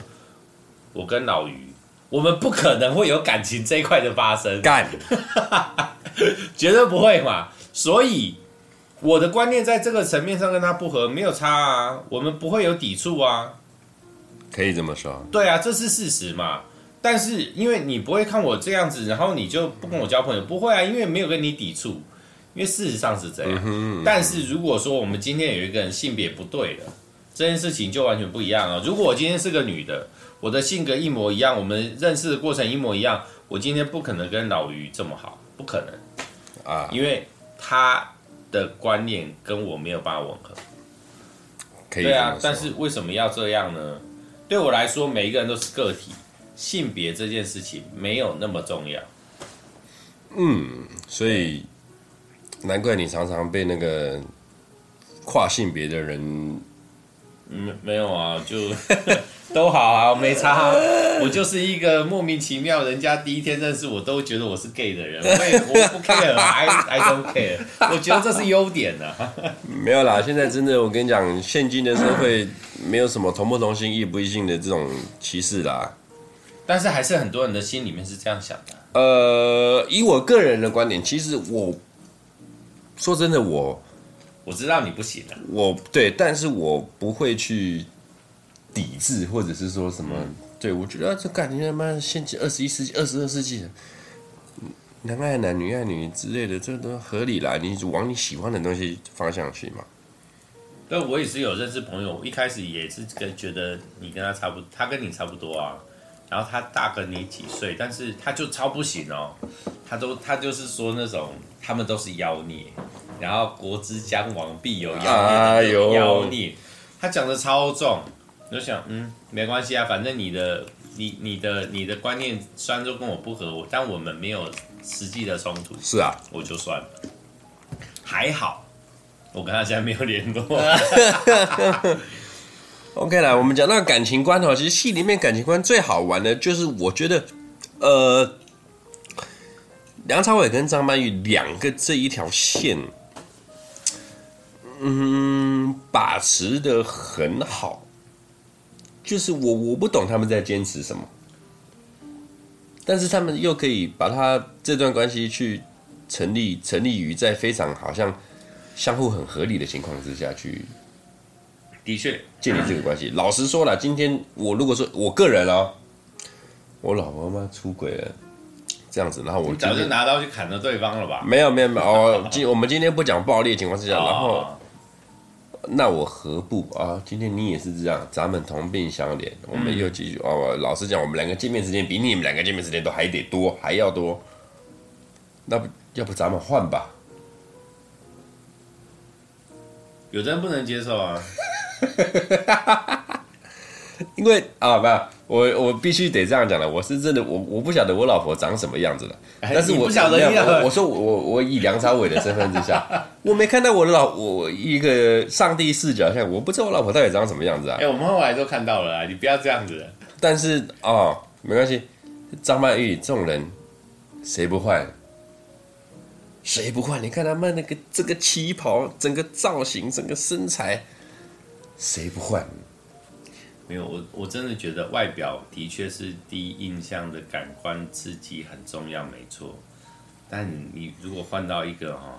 我跟老于，我们不可能会有感情这一块的发生，干，绝对不会嘛。所以我的观念在这个层面上跟他不合，没有差啊，我们不会有抵触啊。可以这么说。对啊，这是事实嘛。但是因为你不会看我这样子，然后你就不跟我交朋友，不会啊，因为没有跟你抵触。因为事实上是这样，嗯嗯，但是如果说我们今天有一个人性别不对的，这件事情就完全不一样了。如果我今天是个女的，我的性格一模一样，我们认识的过程一模一样，我今天不可能跟老于这么好，不可能啊，因为他的观念跟我没有办法吻合。可以对啊，但是为什么要这样呢？对我来说，每一个人都是个体，性别这件事情没有那么重要。嗯，所以。难怪你常常被那个跨性别的人，嗯，没有啊，就 都好啊，没差啊。我就是一个莫名其妙，人家第一天认识我都觉得我是 gay 的人，我也我不 care，I I don't care，我觉得这是优点啊。没有啦，现在真的，我跟你讲，现今的社会没有什么同不同性、异不异性的这种歧视啦。但是还是很多人的心里面是这样想的。呃，以我个人的观点，其实我。说真的，我我知道你不行了，我对，但是我不会去抵制，或者是说什么，嗯、对我觉得这感觉他妈现今二十一世纪、二十二世纪，男爱男、女爱女之类的，这都合理啦。你往你喜欢的东西方向去嘛。但，我也是有认识朋友，一开始也是跟觉得你跟他差不多，他跟你差不多啊。然后他大个你几岁，但是他就超不行哦，他都他就是说那种他们都是妖孽，然后国之将亡必有妖孽，哎、妖孽，他讲的超重，我就想嗯没关系啊，反正你的你你的你的观念虽然说跟我不合，但我们没有实际的冲突，是啊，我就算了，还好，我跟他现在没有联络。OK 了，我们讲到感情观哦，其实戏里面感情观最好玩的就是，我觉得，呃，梁朝伟跟张曼玉两个这一条线，嗯，把持的很好。就是我我不懂他们在坚持什么，但是他们又可以把他这段关系去成立，成立于在非常好像相互很合理的情况之下去。的确，建立这个关系。老实说了，今天我如果说我个人哦，我老婆妈出轨了，这样子，然后我早就拿刀去砍了对方了吧？没有没有没有哦，今我们今天不讲暴力的情况之下，然后那我何不啊？今天你也是这样，咱们同病相怜，我们又继续哦。老实讲，我们两个见面时间比你们两个见面时间都还得多，还要多。那不要不咱们换吧？有人不能接受啊。因为啊，不，我我必须得这样讲了。我是真的，我我不晓得我老婆长什么样子的，但是我不晓得你我，我说我我以梁朝伟的身份之下，我没看到我的老我一个上帝视角下，我不知道我老婆到底长什么样子啊。哎、欸，我们后来都看到了啊，你不要这样子。但是啊、哦，没关系，张曼玉这种人谁不换？谁不换？你看他们那个这个旗袍，整个造型，整个身材，谁不换？没有，我我真的觉得外表的确是第一印象的感官刺激很重要，没错。但你如果换到一个哈、哦，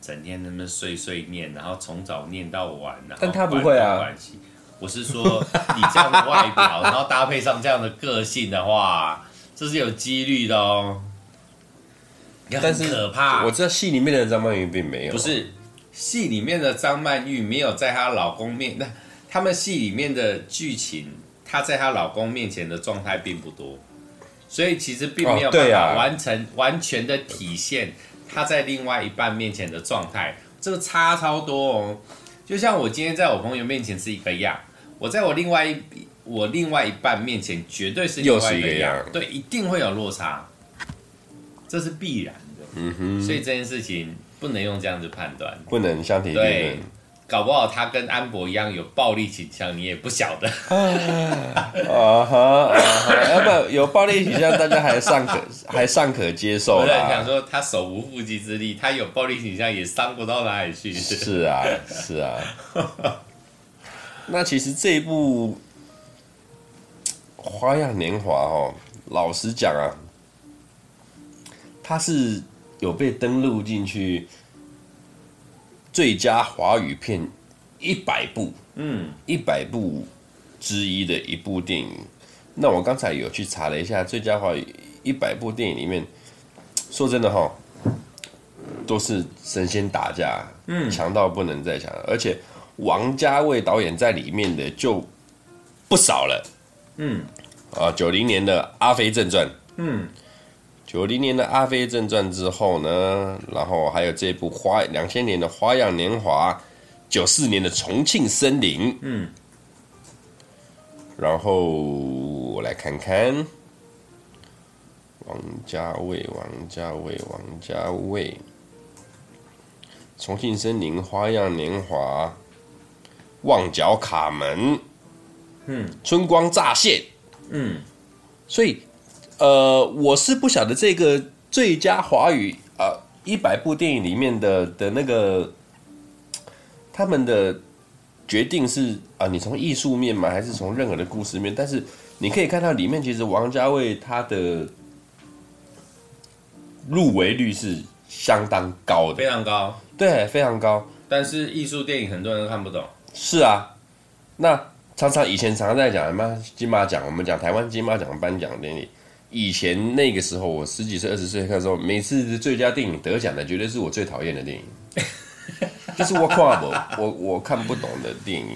整天那么碎碎念，然后从早念到晚，然后但他不会啊。我是说，你这样的外表，然后搭配上这样的个性的话，这是有几率的哦。但是可怕，我知道戏里面的张曼玉并没有，不是戏里面的张曼玉没有在她老公面那。他们戏里面的剧情，她在她老公面前的状态并不多，所以其实并没有办法完成、哦啊、完全的体现她在另外一半面前的状态，这个差超多哦。就像我今天在我朋友面前是一个样，我在我另外一我另外一半面前绝对是另外一个样，个样对，一定会有落差，这是必然的。嗯哼，所以这件事情不能用这样子判断，不能相提并论。搞不好他跟安博一样有暴力倾向，你也不晓得。啊哈啊哈，要不有暴力倾向，大家还尚可 还尚可接受。我在想说，他手无缚鸡之力，他有暴力倾向也伤不到哪里去。是啊，是啊。那其实这一部《花样年华》哦，老实讲啊，他是有被登录进去。最佳华语片一百部，嗯，一百部之一的一部电影。那我刚才有去查了一下，最佳华语一百部电影里面，说真的哈，都是神仙打架，嗯，强到不能再强。而且王家卫导演在里面的就不少了，嗯，啊，九零年的《阿飞正传》，嗯。九零年的《阿飞正传》之后呢，然后还有这部花两千年的《花样年华》，九四年的《重庆森林》，嗯，然后我来看看，王家卫，王家卫，王家卫，《重庆森林》《花样年华》，《旺角卡门》，嗯，《春光乍现》，嗯，所以。呃，我是不晓得这个最佳华语啊一百部电影里面的的那个他们的决定是啊、呃，你从艺术面嘛？还是从任何的故事面？但是你可以看到里面其实王家卫他的入围率是相当高的，非常高，对，非常高。但是艺术电影很多人都看不懂。是啊，那常常以前常常在讲什么金马奖，我们讲台湾金马奖颁奖典礼。以前那个时候，我十几岁、二十岁看的时候，每次最佳电影得奖的，绝对是我最讨厌的电影，就是我看不，我我看不懂的电影。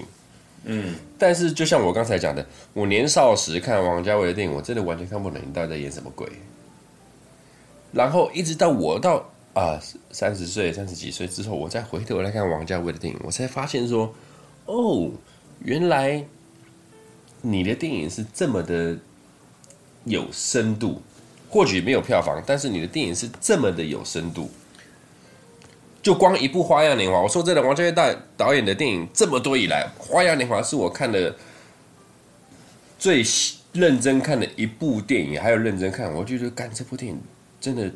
嗯，但是就像我刚才讲的，我年少时看王家卫的电影，我真的完全看不懂你到底在演什么鬼。然后一直到我到啊三十岁、三十几岁之后，我再回头来看王家卫的电影，我才发现说，哦，原来你的电影是这么的。有深度，或许没有票房，但是你的电影是这么的有深度。就光一部《花样年华》，我说真的，王家卫大导演的电影这么多以来，《花样年华》是我看的最认真看的一部电影，还有认真看，我觉得干这部电影真的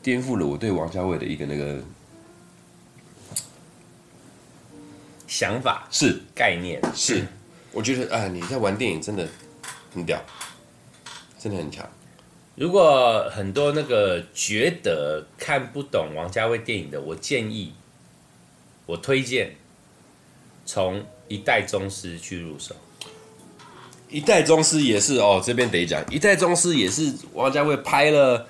颠覆了我对王家卫的一个那个想法，是概念，是。我觉得啊，你在玩电影真的很屌。真的很强。如果很多那个觉得看不懂王家卫电影的，我建议，我推荐从《一代宗师》去入手。《一代宗师》也是哦，这边得讲，《一代宗师》也是王家卫拍了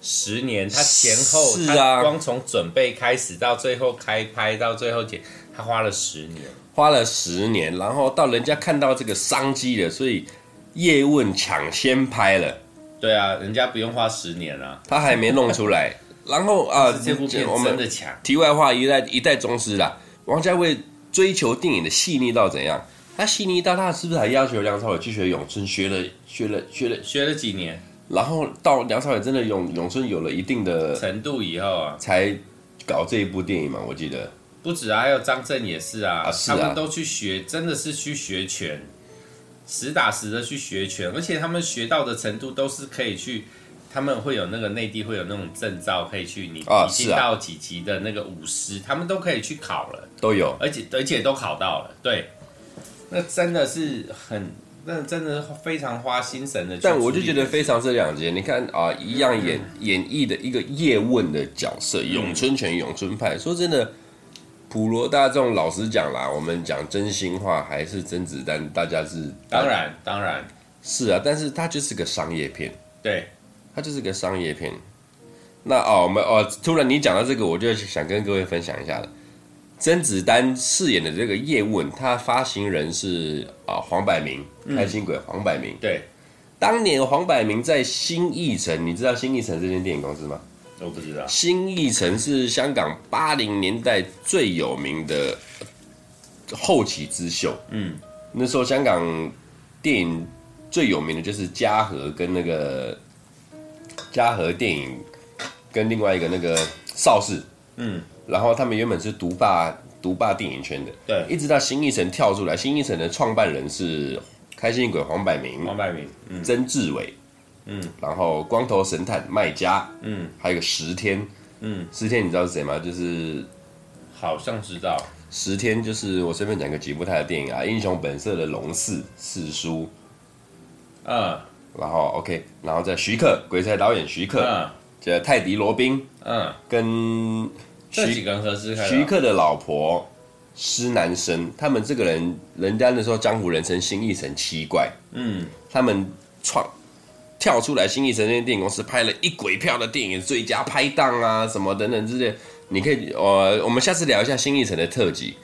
十年，他前后是啊，光从准备开始到最后开拍到最后剪，他花了十年，花了十年，然后到人家看到这个商机了，所以。叶问抢先拍了，对啊，人家不用花十年啊，他还没弄出来。然后啊，这部片真的强。题外话，一代一代宗师啦，王家卫追求电影的细腻到怎样？他细腻到他是不是还要求梁朝伟去学咏春，学了学了学了。学了几年，然后到梁朝伟真的咏咏春有了一定的程度以后啊，才搞这一部电影嘛？我记得。不止啊，还有张震也是啊，啊是啊。他们都去学，真的是去学拳，实打实的去学拳，而且他们学到的程度都是可以去。他们会有那个内地会有那种证照，可以去你已经到几级的那个武师，啊啊、他们都可以去考了，都有，而且而且都考到了，对，那真的是很，那真的非常花心神的。但我就觉得非常这两节，你看啊，一样演、嗯、演绎的一个叶问的角色，咏春拳、咏春派。说真的，普罗大众老实讲啦，我们讲真心话，还是甄子丹，大家是当然当然是啊，但是他就是个商业片，对。它就是个商业片，那哦，我们哦，突然你讲到这个，我就想跟各位分享一下了。甄子丹饰演的这个叶问，他发行人是啊、哦、黄百鸣，开心鬼黄百鸣。对，当年黄百鸣在新艺城，你知道新艺城这间电影公司吗？我不知道。新艺城是香港八零年代最有名的后起之秀。嗯，那时候香港电影最有名的就是嘉禾跟那个。嘉禾电影跟另外一个那个邵氏，嗯，然后他们原本是独霸独霸电影圈的，对，一直到新艺城跳出来，新艺城的创办人是开心鬼黄百鸣，黄百鸣，嗯，曾志伟，嗯，然后光头神探麦家，嗯，还有个十天，嗯，十天你知道是谁吗？就是好像知道，十天就是我随便讲个几部他的电影啊，《英雄本色》的龙四四叔，嗯。然后 OK，然后在徐克，鬼才导演徐克，叫、嗯、泰迪罗宾，嗯，跟这几个人合。徐克的老婆施南生，他们这个人，人家那时候江湖人称新一神七怪，嗯，他们创跳出来新艺城那间电影公司，拍了一鬼票的电影，最佳拍档啊，什么等等之类，你可以，呃，我们下次聊一下新艺城的特辑。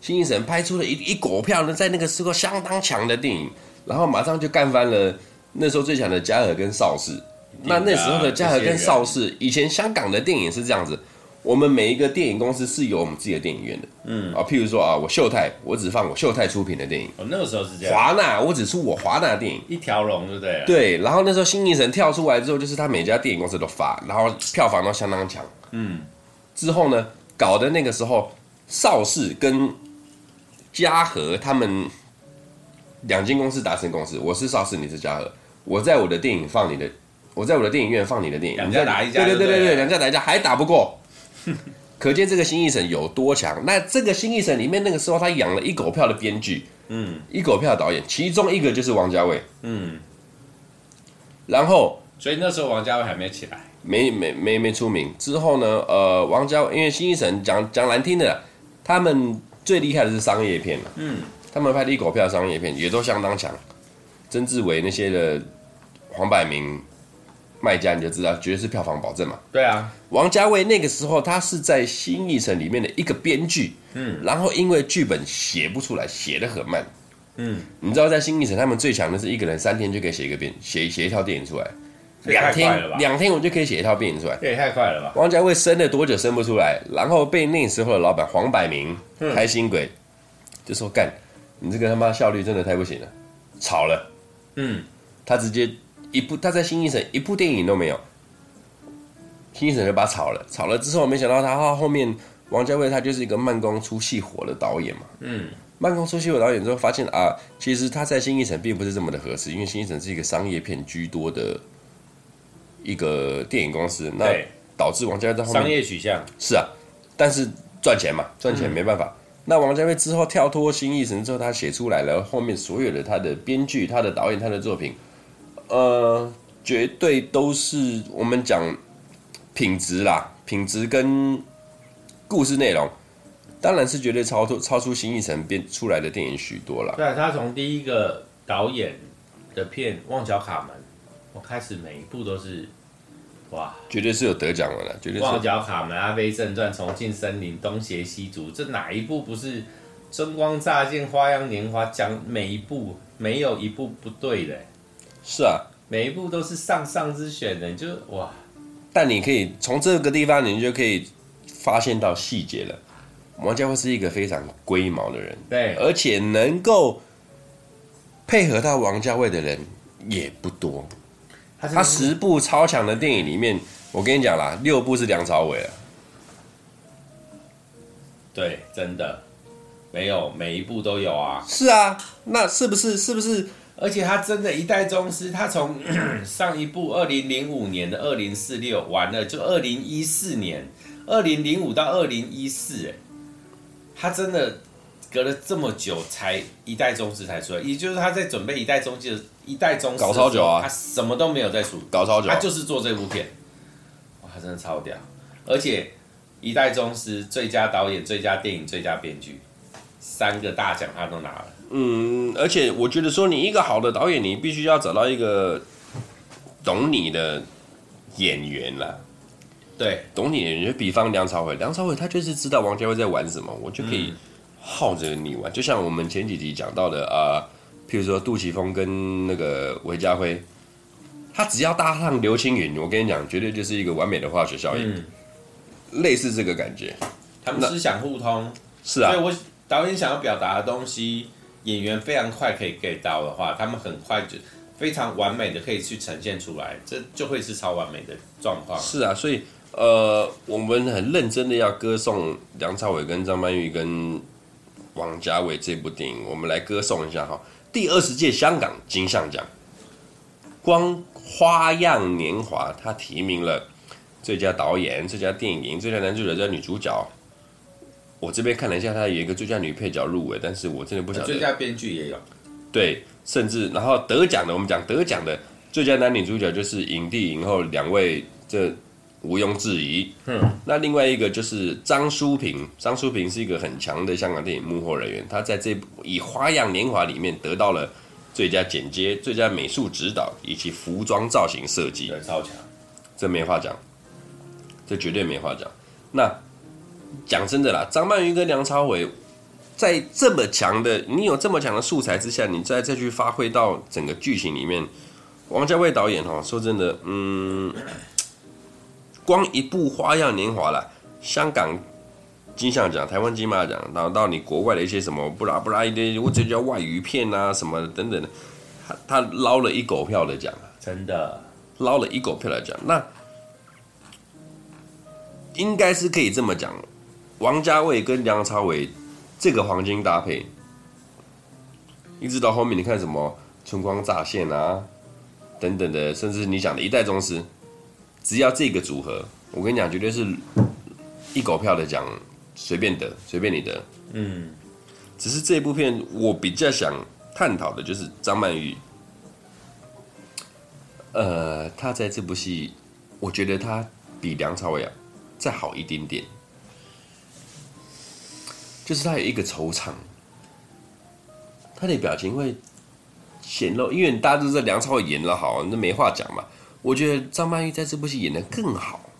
新艺城拍出了一一狗票呢，在那个时候相当强的电影，然后马上就干翻了。那时候最强的嘉禾跟邵氏，那那时候的嘉禾跟邵氏，以前香港的电影是这样子，我们每一个电影公司是有我们自己的电影院的，嗯。啊，譬如说啊，我秀泰，我只放我秀泰出品的电影，哦，那个时候是这样，华纳我只出我华纳电影，一条龙对不对？对，然后那时候新艺城跳出来之后，就是他每家电影公司都发，然后票房都相当强，嗯，之后呢，搞的那个时候邵氏跟嘉禾他们两间公司达成共识，我是邵氏，你是嘉禾。我在我的电影放你的，我在我的电影院放你的电影，两家打一架，对对对对对，两家打一架还打不过，可见这个新艺城有多强。那这个新艺城里面那个时候他养了一狗票的编剧，嗯，一狗票的导演，其中一个就是王家卫，嗯，然后所以那时候王家卫还没起来，没没没没出名。之后呢，呃，王家卫因为新艺城讲讲难听的，他们最厉害的是商业片，嗯，他们拍的一狗票商业片也都相当强，曾志伟那些的。黄百鸣卖家你就知道，绝对是票房保证嘛。对啊，王家卫那个时候他是在新艺城里面的一个编剧，嗯，然后因为剧本写不出来，写的很慢，嗯，你知道在新艺城他们最强的是一个人三天就可以写一个编写写一套电影出来，两天两天我就可以写一套电影出来，这也太快了吧！王家卫生了多久生不出来，然后被那时候的老板黄百鸣开心鬼就说干，你这个他妈效率真的太不行了，炒了，嗯，他直接。一部他在新一城一部电影都没有，新一城就把他炒了，炒了之后，没想到他后面王家卫他就是一个慢工出细活的导演嘛，嗯，慢工出细活导演之后发现啊，其实他在新一城并不是这么的合适，因为新一城是一个商业片居多的一个电影公司，那导致王家卫在后面商业取向。是啊，但是赚钱嘛，赚钱没办法。嗯、那王家卫之后跳脱新艺城之后，他写出来了后面所有的他的编剧、他的导演、他的作品。呃，绝对都是我们讲品质啦，品质跟故事内容，当然是绝对超出超出新艺城编出来的电影许多了。对，他从第一个导演的片《旺角卡门》，我开始每一部都是哇，绝对是有得奖的，绝对是。旺角卡门、阿飞正传、重庆森林、东邪西毒，这哪一部不是春光乍现、花样年华？讲每一部没有一部不对的。是啊，每一部都是上上之选的，你就哇！但你可以从这个地方，你就可以发现到细节了。王家卫是一个非常龟毛的人，对，而且能够配合到王家卫的人也不多。他他十部超强的电影里面，我跟你讲啦，六部是梁朝伟啊。对，真的没有每一部都有啊。是啊，那是不是？是不是？而且他真的一代宗师，他从 上一部二零零五年的二零四六完了，就二零一四年，二零零五到二零一四，哎，他真的隔了这么久才一代宗师才出来，也就是他在准备一代宗师的一代宗师搞超久啊，他什么都没有在出，搞超久，他就是做这部片，哇，他真的超屌，而且。一代宗师，最佳导演、最佳电影、最佳编剧，三个大奖他都拿了。嗯，而且我觉得说，你一个好的导演，你必须要找到一个懂你的演员啦。对，懂你的演员，比方梁朝伟，梁朝伟他就是知道王家卫在玩什么，我就可以耗着你玩。嗯、就像我们前几集讲到的啊、呃，譬如说杜琪峰跟那个韦家辉，他只要搭上刘青云，我跟你讲，绝对就是一个完美的化学效应。嗯类似这个感觉，他们思想互通，是啊。所以我导演想要表达的东西，演员非常快可以 get 到的话，他们很快就非常完美的可以去呈现出来，这就会是超完美的状况。是啊，所以呃，我们很认真的要歌颂梁朝伟跟张曼玉跟王家卫这部电影，我们来歌颂一下哈。第二十届香港金像奖，光《花样年华》他提名了。最佳导演、最佳电影、最佳男主角、最佳女主角，我这边看了一下，他有一个最佳女配角入围，但是我真的不晓得。最佳编剧也有。对，甚至然后得奖的，我们讲得奖的最佳男女主角就是影帝影后两位，这毋庸置疑。嗯。那另外一个就是张淑平，张淑平是一个很强的香港电影幕后人员，他在这部以《花样年华》里面得到了最佳剪接、最佳美术指导以及服装造型设计。对，超强，这没话讲。这绝对没话讲。那讲真的啦，张曼玉跟梁朝伟在这么强的，你有这么强的素材之下，你再再去发挥到整个剧情里面，王家卫导演哈，说真的，嗯，光一部《花样年华》啦，香港金像奖、台湾金马奖，然后到你国外的一些什么布拉布拉一堆，或者叫外语片啊什么等等的，他他捞了一狗票的奖，真的捞了一狗票的奖，那。应该是可以这么讲，王家卫跟梁朝伟这个黄金搭配，一直到后面你看什么《春光乍现》啊等等的，甚至你讲的一代宗师，只要这个组合，我跟你讲，绝对是一狗票的奖，随便得，随便你得。嗯，只是这部片我比较想探讨的就是张曼玉，呃，她在这部戏，我觉得她比梁朝伟啊。再好一点点，就是他有一个惆怅，他的表情会显露，因为大家都知道梁朝伟演的好，那没话讲嘛。我觉得张曼玉在这部戏演的更好，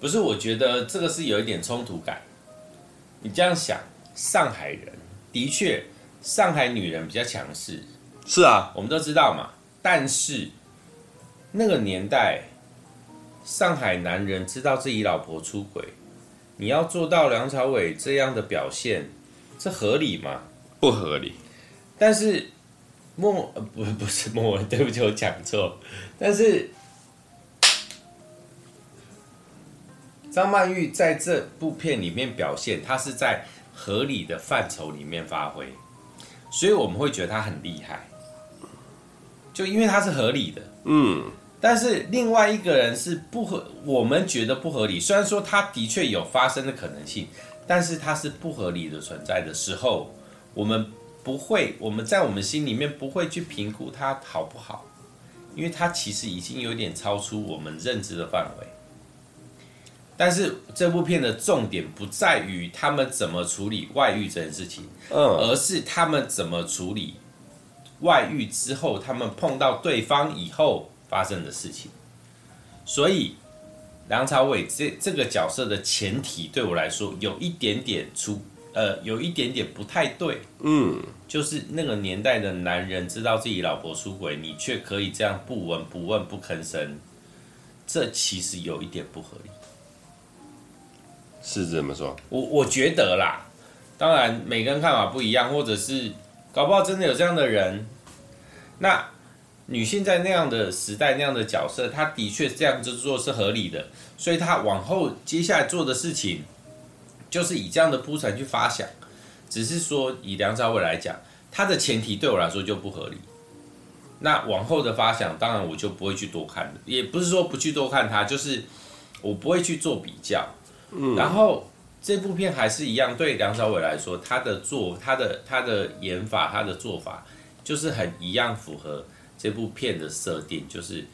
不是？我觉得这个是有一点冲突感。你这样想，上海人的确，上海女人比较强势，是啊，我们都知道嘛。但是那个年代。上海男人知道自己老婆出轨，你要做到梁朝伟这样的表现，这合理吗？不合理。但是莫不不是莫文，对不起，我讲错。但是张曼玉在这部片里面表现，她是在合理的范畴里面发挥，所以我们会觉得她很厉害，就因为她是合理的。嗯。但是另外一个人是不合，我们觉得不合理。虽然说他的确有发生的可能性，但是他是不合理的存在的时候，我们不会，我们在我们心里面不会去评估他好不好，因为他其实已经有点超出我们认知的范围。但是这部片的重点不在于他们怎么处理外遇这件事情，嗯，而是他们怎么处理外遇之后，他们碰到对方以后。发生的事情，所以梁朝伟这这个角色的前提对我来说有一点点出，呃，有一点点不太对，嗯，就是那个年代的男人知道自己老婆出轨，你却可以这样不闻不问不吭声，这其实有一点不合理，是这么说？我我觉得啦，当然每个人看法不一样，或者是搞不好真的有这样的人。那女性在那样的时代那样的角色，她的确这样子做是合理的，所以她往后接下来做的事情，就是以这样的铺陈去发想。只是说以梁朝伟来讲，他的前提对我来说就不合理。那往后的发想，当然我就不会去多看了，也不是说不去多看他，就是我不会去做比较。嗯，然后这部片还是一样，对梁朝伟来说，他的做他的他的演法，他的做法，就是很一样符合这部片的设定，就是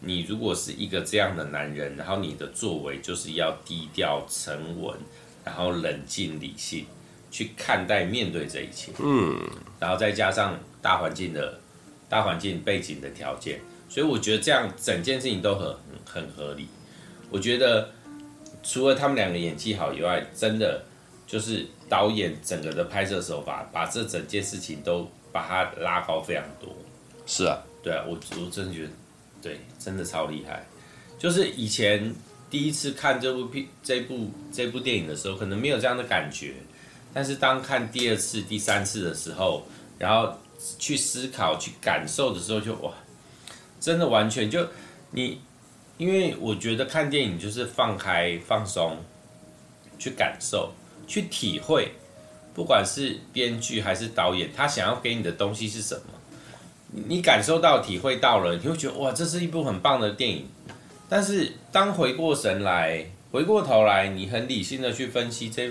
你如果是一个这样的男人，然后你的作为就是要低调沉稳，然后冷静理性去看待面对这一切。嗯，然后再加上大环境的。大环境背景的条件，所以我觉得这样整件事情都很很合理。我觉得除了他们两个演技好以外，真的就是导演整个的拍摄手法，把这整件事情都把它拉高非常多。是啊，对啊，我我真的觉得，对，真的超厉害。就是以前第一次看这部片、这部这部电影的时候，可能没有这样的感觉，但是当看第二次、第三次的时候，然后。去思考、去感受的时候就，就哇，真的完全就你，因为我觉得看电影就是放开、放松，去感受、去体会，不管是编剧还是导演，他想要给你的东西是什么，你感受到、体会到了，你会觉得哇，这是一部很棒的电影。但是当回过神来、回过头来，你很理性的去分析这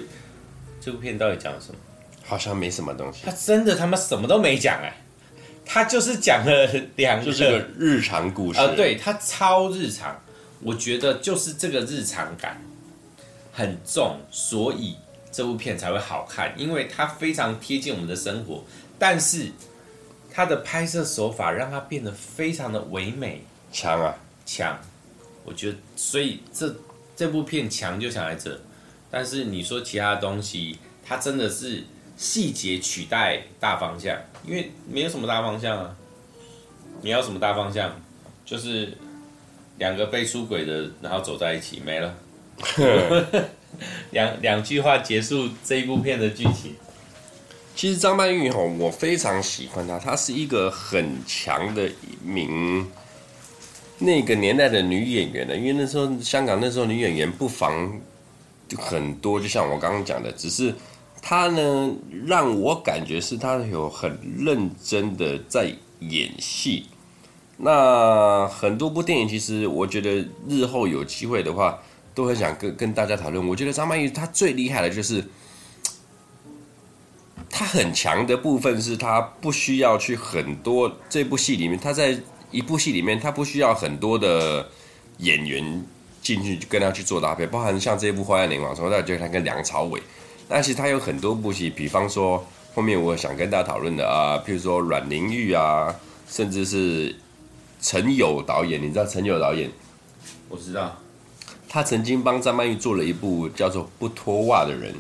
这部片到底讲什么。好像没什么东西，他真的他妈什么都没讲哎，他就是讲了两个，就是个日常故事。呃，对，他超日常，我觉得就是这个日常感很重，所以这部片才会好看，因为它非常贴近我们的生活，但是它的拍摄手法让它变得非常的唯美，强啊强，我觉得，所以这这部片强就强在这，但是你说其他东西，它真的是。细节取代大方向，因为没有什么大方向啊。你要什么大方向？就是两个被出轨的，然后走在一起，没了。两两句话结束这一部片的剧情。其实张曼玉吼，我非常喜欢她，她是一个很强的一名那个年代的女演员的。因为那时候香港那时候女演员不妨很多，就像我刚刚讲的，只是。她呢，让我感觉是她有很认真的在演戏。那很多部电影，其实我觉得日后有机会的话，都很想跟跟大家讨论。我觉得张曼玉她最厉害的就是，他很强的部分是他不需要去很多这部戏里面，他在一部戏里面，他不需要很多的演员进去跟他去做搭配，包含像这部《花样年华》，从大家觉得他跟梁朝伟。但其实他有很多部戏，比方说后面我想跟大家讨论的啊，譬如说阮玲玉啊，甚至是陈友导演，你知道陈友导演？我知道，他曾经帮张曼玉做了一部叫做《不脱袜的人》，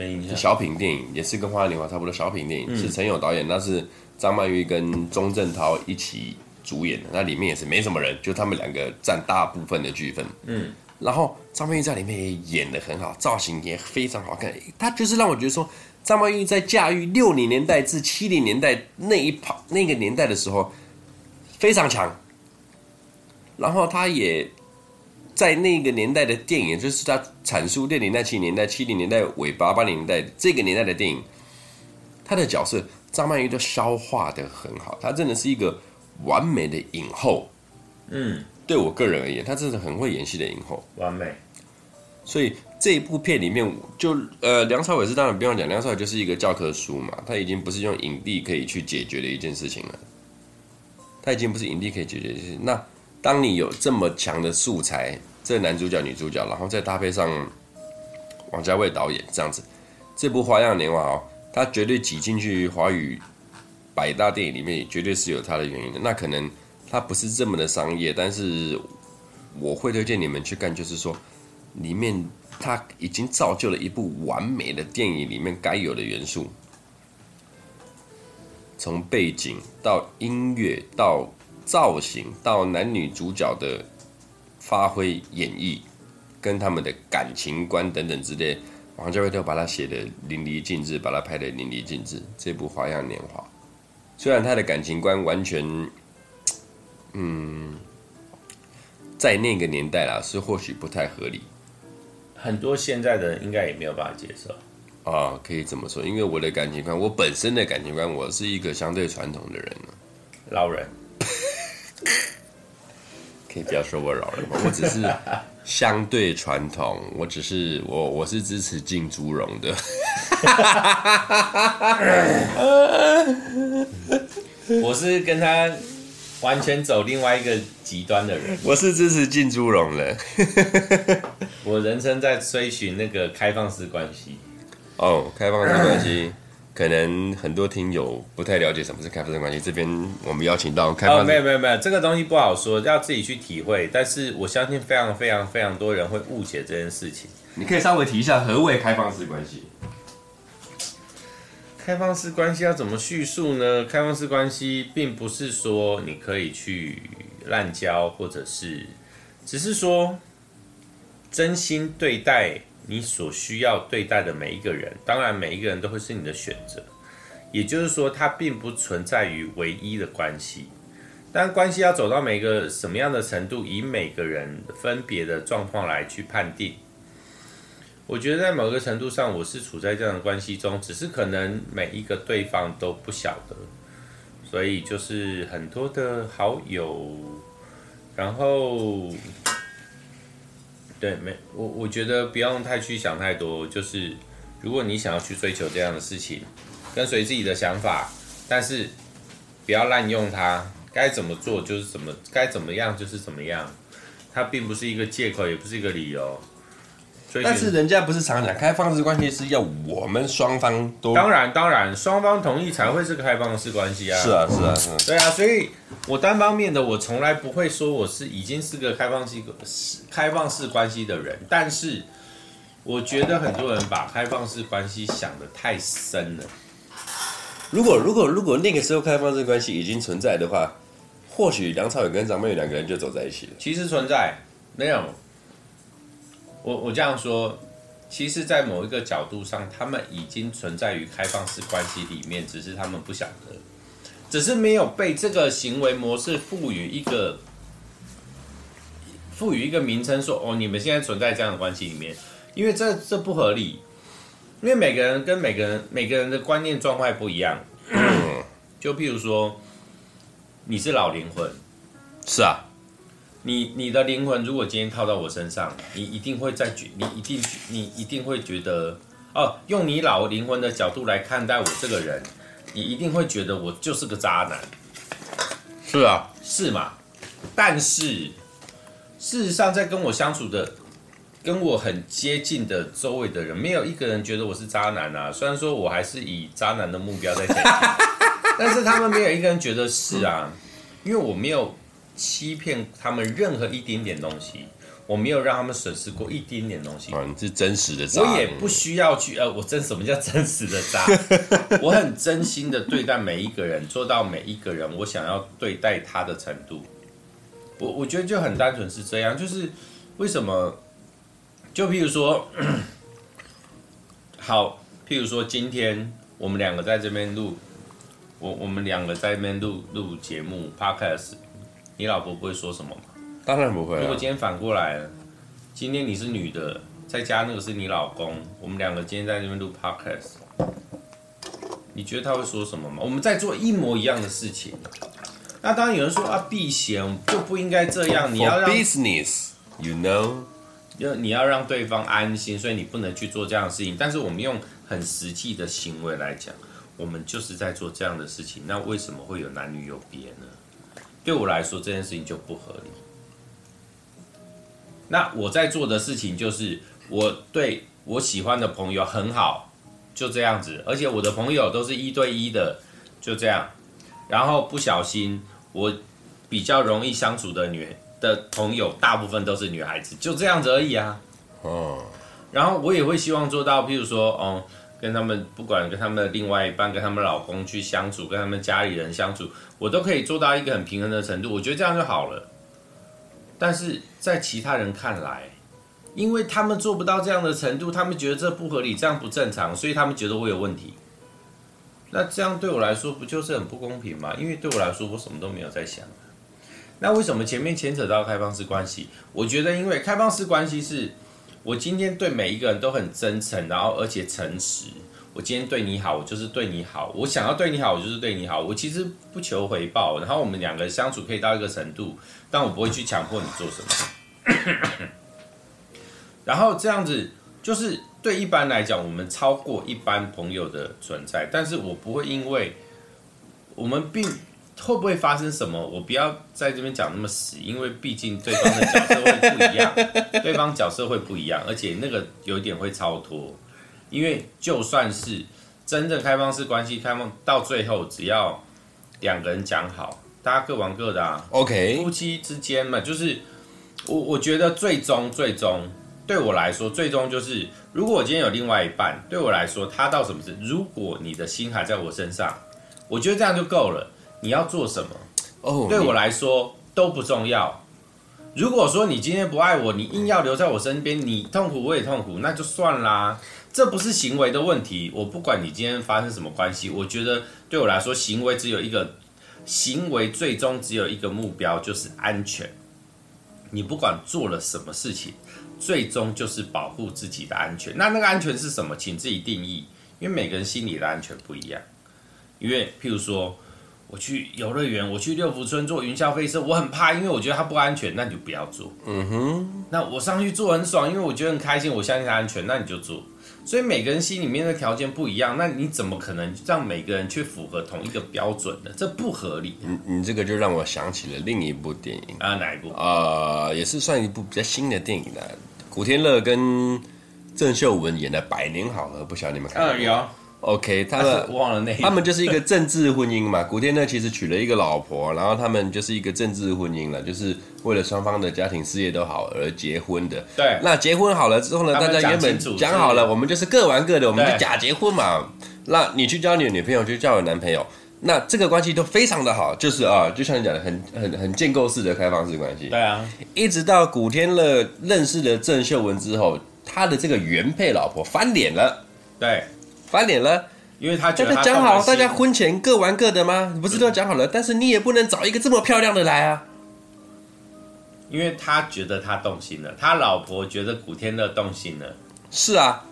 没印象。小品电影也是跟《花样年华》差不多，小品电影、嗯、是陈友导演，那是张曼玉跟钟镇涛一起主演的，那里面也是没什么人，就他们两个占大部分的剧分。嗯。然后张曼玉在里面也演的很好，造型也非常好看。她就是让我觉得说，张曼玉在驾驭六零年代至七零年代那一跑那个年代的时候非常强。然后她也在那个年代的电影，就是他阐述六零年代、七零年代、七零年代尾巴、八零年代这个年代的电影，他的角色张曼玉都消化的很好。她真的是一个完美的影后。嗯。对我个人而言，他真的很会演戏的影后，完美。所以这一部片里面就，就呃，梁朝伟是当然不用讲，梁朝伟就是一个教科书嘛，他已经不是用影帝可以去解决的一件事情了。他已经不是影帝可以解决的事情。那当你有这么强的素材，这男主角、女主角，然后再搭配上王家卫导演这样子，这部《花样年华》哦，他绝对挤进去华语百大电影里面，绝对是有他的原因的。那可能。它不是这么的商业，但是我会推荐你们去看，就是说，里面它已经造就了一部完美的电影里面该有的元素，从背景到音乐到造型到男女主角的发挥演绎，跟他们的感情观等等之类，王家卫都把它写得淋漓尽致，把它拍得淋漓尽致。这部《花样年华》，虽然他的感情观完全，嗯，在那个年代啦，是或许不太合理。很多现在的人应该也没有办法接受。啊，可以这么说，因为我的感情观，我本身的感情观，我是一个相对传统的人。老人，可以不要说我老人吗？我只是相对传统，我只是我我是支持浸猪笼的。我是跟他完全走另外一个极端的人。我是支持浸猪笼的。我人生在追寻那个开放式关系。哦，开放式关系，可能很多听友不太了解什么是开放式关系。这边我们邀请到开放，哦，没有没有没有，这个东西不好说，要自己去体会。但是我相信非常非常非常多人会误解这件事情。你可以稍微提一下何谓开放式关系？开放式关系要怎么叙述呢？开放式关系并不是说你可以去滥交，或者是只是说真心对待。你所需要对待的每一个人，当然每一个人都会是你的选择，也就是说，它并不存在于唯一的关系。但关系要走到每个什么样的程度，以每个人分别的状况来去判定。我觉得在某个程度上，我是处在这样的关系中，只是可能每一个对方都不晓得，所以就是很多的好友，然后。对，没我，我觉得不用太去想太多。就是如果你想要去追求这样的事情，跟随自己的想法，但是不要滥用它。该怎么做就是怎么，该怎么样就是怎么样。它并不是一个借口，也不是一个理由。但是人家不是常讲开放式关系是要我们双方都当然当然双方同意才会是个开放式关系啊。是啊是啊是啊。对啊，所以我单方面的我从来不会说我是已经是个开放式开放式关系的人，但是我觉得很多人把开放式关系想的太深了。如果如果如果那个时候开放式关系已经存在的话，或许梁朝伟跟张曼玉两个人就走在一起了。其实存在没有。我我这样说，其实，在某一个角度上，他们已经存在于开放式关系里面，只是他们不晓得，只是没有被这个行为模式赋予一个赋予一个名称，说哦，你们现在存在这样的关系里面，因为这这不合理，因为每个人跟每个人每个人的观念状态不一样，就譬如说，你是老灵魂，是啊。你你的灵魂如果今天套到我身上，你一定会在觉，你一定你一定会觉得，哦，用你老灵魂的角度来看待我这个人，你一定会觉得我就是个渣男。是啊，是嘛？但是事实上，在跟我相处的、跟我很接近的周围的人，没有一个人觉得我是渣男啊。虽然说我还是以渣男的目标在前进，但是他们没有一个人觉得是啊，因为我没有。欺骗他们任何一点点东西，我没有让他们损失过一点点东西。啊，你是真实的渣。我也不需要去呃，我真什么叫真实的渣？我很真心的对待每一个人，做到每一个人我想要对待他的程度。我我觉得就很单纯是这样，就是为什么？就譬如说，好，譬如说今天我们两个在这边录，我我们两个在这边录录节目 Podcast。你老婆不会说什么吗？当然不会啊。如果今天反过来，今天你是女的，在家那个是你老公，我们两个今天在这边录 podcast，你觉得他会说什么吗？我们在做一模一样的事情。那当然有人说啊，避嫌就不应该这样。你要让 business，you know，要你要让对方安心，所以你不能去做这样的事情。但是我们用很实际的行为来讲，我们就是在做这样的事情。那为什么会有男女有别呢？对我来说，这件事情就不合理。那我在做的事情就是，我对我喜欢的朋友很好，就这样子。而且我的朋友都是一对一的，就这样。然后不小心，我比较容易相处的女的朋友，大部分都是女孩子，就这样子而已啊。哦。然后我也会希望做到，譬如说，哦。跟他们不管跟他们的另外一半，跟他们老公去相处，跟他们家里人相处，我都可以做到一个很平衡的程度。我觉得这样就好了。但是在其他人看来，因为他们做不到这样的程度，他们觉得这不合理，这样不正常，所以他们觉得我有问题。那这样对我来说不就是很不公平吗？因为对我来说，我什么都没有在想。那为什么前面牵扯到开放式关系？我觉得，因为开放式关系是我今天对每一个人都很真诚，然后而且诚实。我今天对你好，我就是对你好。我想要对你好，我就是对你好。我其实不求回报。然后我们两个相处可以到一个程度，但我不会去强迫你做什么。然后这样子就是。对一般来讲，我们超过一般朋友的存在，但是我不会因为我们并会不会发生什么，我不要在这边讲那么死，因为毕竟对方的角色会不一样，对方角色会不一样，而且那个有一点会超脱，因为就算是真正开放式关系，开放到最后，只要两个人讲好，大家各玩各的啊，OK，夫妻之间嘛，就是我我觉得最终最终。对我来说，最终就是，如果我今天有另外一半，对我来说，他到什么事？如果你的心还在我身上，我觉得这样就够了。你要做什么？哦，oh, 对我来说都不重要。如果说你今天不爱我，你硬要留在我身边，你痛苦我也痛苦，那就算啦。这不是行为的问题。我不管你今天发生什么关系，我觉得对我来说，行为只有一个，行为最终只有一个目标，就是安全。你不管做了什么事情。最终就是保护自己的安全。那那个安全是什么？请自己定义。因为每个人心里的安全不一样。因为譬如说，我去游乐园，我去六福村坐云霄飞车，我很怕，因为我觉得它不安全，那你就不要坐。嗯哼。那我上去坐很爽，因为我觉得很开心，我相信它安全，那你就坐。所以每个人心里面的条件不一样，那你怎么可能让每个人去符合同一个标准呢？这不合理。你你这个就让我想起了另一部电影啊，哪一部？啊、呃，也是算一部比较新的电影的。古天乐跟郑秀文演的《百年好合》，不晓得你们看过没有？嗯、OK，他们忘了那，他们就是一个政治婚姻嘛。古天乐其实娶了一个老婆，然后他们就是一个政治婚姻了，就是为了双方的家庭事业都好而结婚的。对，那结婚好了之后呢，大家原本讲好了，我们就是各玩各的，我们就假结婚嘛。那你去交你的女朋友，去交我男朋友。那这个关系都非常的好，就是啊，就像你讲的，很很很建构式的开放式关系。对啊，一直到古天乐认识了郑秀文之后，他的这个原配老婆翻脸了。对，翻脸了，因为他觉得他讲好，大家婚前各玩各的吗？不是都讲好了？嗯、但是你也不能找一个这么漂亮的来啊。因为他觉得他动心了，他老婆觉得古天乐动心了。是啊，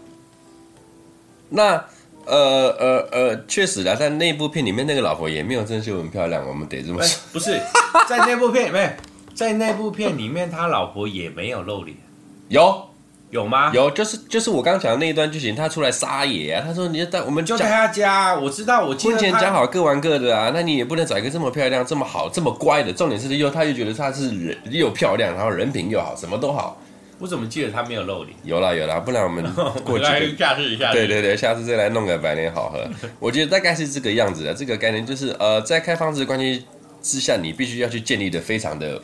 那。呃呃呃，确实啦，在那部片里面，那个老婆也没有郑秀文漂亮，我们得这么说。欸、不是，在那部片里面，在那部片里面，他老婆也没有露脸。有有吗？有，就是就是我刚讲的那一段剧情，他出来撒野啊，他说你就在我们就在他家，我知道，我婚前讲好各玩各的啊，那你也不能找一个这么漂亮、这么好、这么乖的，重点是又他又觉得他是人又漂亮，然后人品又好，什么都好。我怎么记得他没有露脸？有啦有啦，不然我们 过去下次一下。对对对，下次再来弄个百年好合。我觉得大概是这个样子的，这个概念就是呃，在开放式关系之下，你必须要去建立的非常的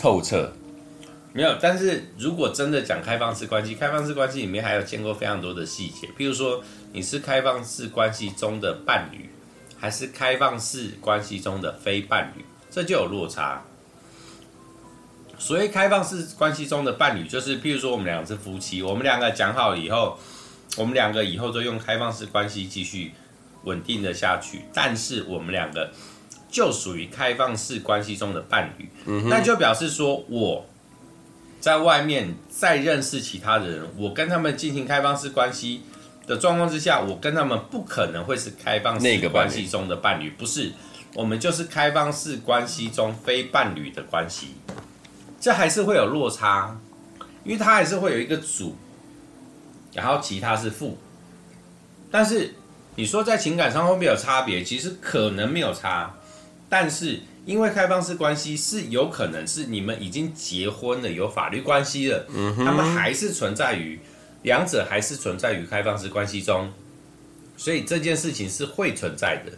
透彻。没有，但是如果真的讲开放式关系，开放式关系里面还有见过非常多的细节，譬如说你是开放式关系中的伴侣，还是开放式关系中的非伴侣，这就有落差。所谓开放式关系中的伴侣，就是譬如说我们两个是夫妻，我们两个讲好了以后，我们两个以后就用开放式关系继续稳定的下去。但是我们两个就属于开放式关系中的伴侣，嗯，那就表示说我在外面再认识其他的人，我跟他们进行开放式关系的状况之下，我跟他们不可能会是开放式关系中的伴侣，不是，我们就是开放式关系中非伴侣的关系。这还是会有落差，因为它还是会有一个主，然后其他是副。但是你说在情感上会不会有差别？其实可能没有差，但是因为开放式关系是有可能是你们已经结婚了，有法律关系了，嗯，他们还是存在于两者还是存在于开放式关系中，所以这件事情是会存在的。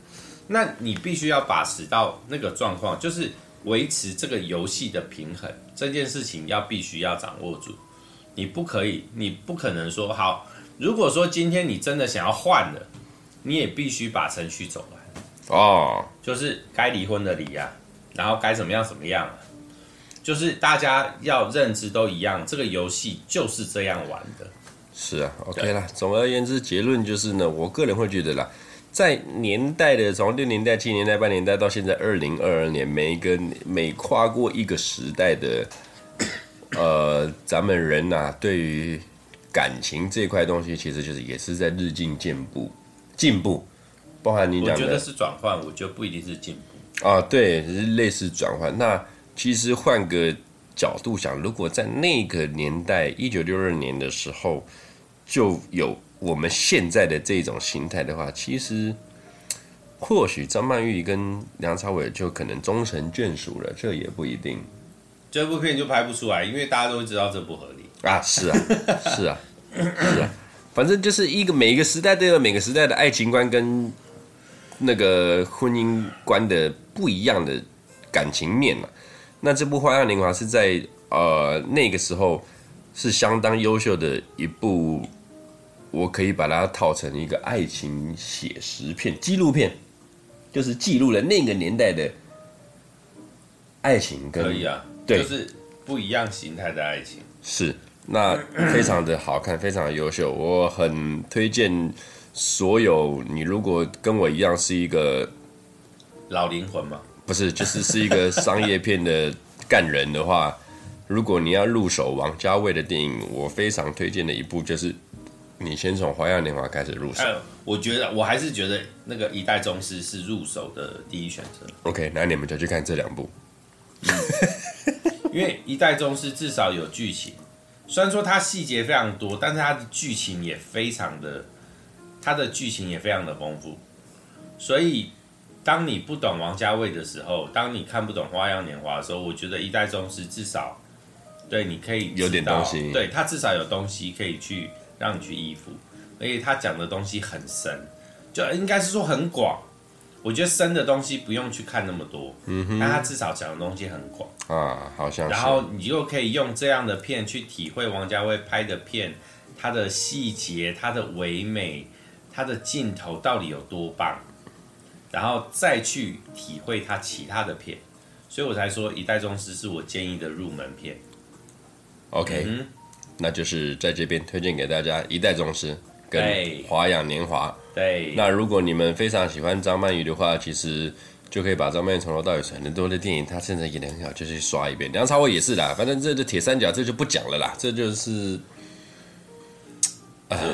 那你必须要把持到那个状况，就是。维持这个游戏的平衡，这件事情要必须要掌握住。你不可以，你不可能说好。如果说今天你真的想要换了，你也必须把程序走完哦。就是该离婚的离呀，然后该怎么样怎么样。就是大家要认知都一样，这个游戏就是这样玩的。是啊，OK 啦。总而言之，结论就是呢，我个人会觉得啦。在年代的从六年代、七年代、八年代到现在二零二二年，每一个每跨过一个时代的，呃，咱们人呐、啊，对于感情这块东西，其实就是也是在日进进步，进步。包含你讲的，我觉得是转换，我觉得不一定是进步。啊，对，是类似转换。那其实换个角度想，如果在那个年代，一九六二年的时候，就有。我们现在的这种形态的话，其实或许张曼玉跟梁朝伟就可能终成眷属了，这也不一定。这部片就拍不出来，因为大家都知道这不合理啊！是啊，是啊，是啊，反正就是一个每一个时代都有每个时代的爱情观跟那个婚姻观的不一样的感情面嘛。那这部《花样年华》是在呃那个时候是相当优秀的一部。我可以把它套成一个爱情写实片、纪录片，就是记录了那个年代的爱情跟。可以啊，对，就是不一样形态的爱情。是，那非常的好看，非常的优秀，我很推荐所有你如果跟我一样是一个老灵魂吗？不是，就是是一个商业片的干人的话，如果你要入手王家卫的电影，我非常推荐的一部就是。你先从《花样年华》开始入手。我觉得我还是觉得那个《一代宗师》是入手的第一选择。OK，那你们就去看这两部。嗯、因为《一代宗师》至少有剧情，虽然说它细节非常多，但是它的剧情也非常的，它的剧情也非常的丰富。所以，当你不懂王家卫的时候，当你看不懂《花样年华》的时候，我觉得《一代宗师》至少对你可以有点东西，对他至少有东西可以去。让你去依附，而且他讲的东西很深，就应该是说很广。我觉得深的东西不用去看那么多，嗯哼，但他至少讲的东西很广啊，好像是。然后你就可以用这样的片去体会王家卫拍的片，它的细节、它的唯美、它的镜头到底有多棒，然后再去体会他其他的片，所以我才说《一代宗师》是我建议的入门片。OK。嗯那就是在这边推荐给大家《一代宗师》跟《花样年华》。对。那如果你们非常喜欢张曼玉的话，其实就可以把张曼玉从头到尾很多的电影，她现在演的很好，就去刷一遍。梁朝伟也是啦，反正这这铁三角这就不讲了啦，这就是。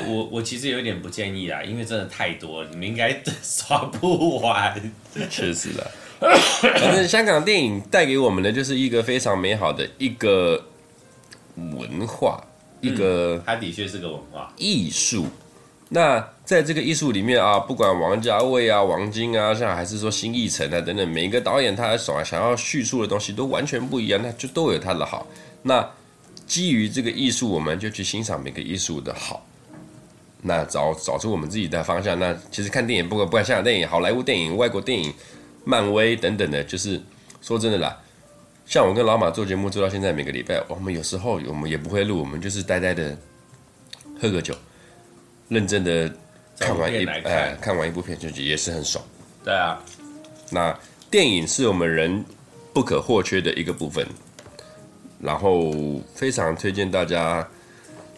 我我其实有点不建议啦，因为真的太多了，你们应该 刷不完。确实的。反正香港电影带给我们的就是一个非常美好的一个文化。一个，它的确是个文化艺术。那在这个艺术里面啊，不管王家卫啊、王晶啊，像还是说新艺城啊等等，每一个导演他所想要叙述的东西都完全不一样，那就都有他的好。那基于这个艺术，我们就去欣赏每个艺术的好，那找找出我们自己的方向。那其实看电影，不管不管香港电影、好莱坞电影、外国电影、漫威等等的，就是说真的啦。像我跟老马做节目做到现在，每个礼拜我们有时候我们也不会录，我们就是呆呆的喝个酒，认真的看完一看哎看完一部片就也是很爽。对啊，那电影是我们人不可或缺的一个部分，然后非常推荐大家，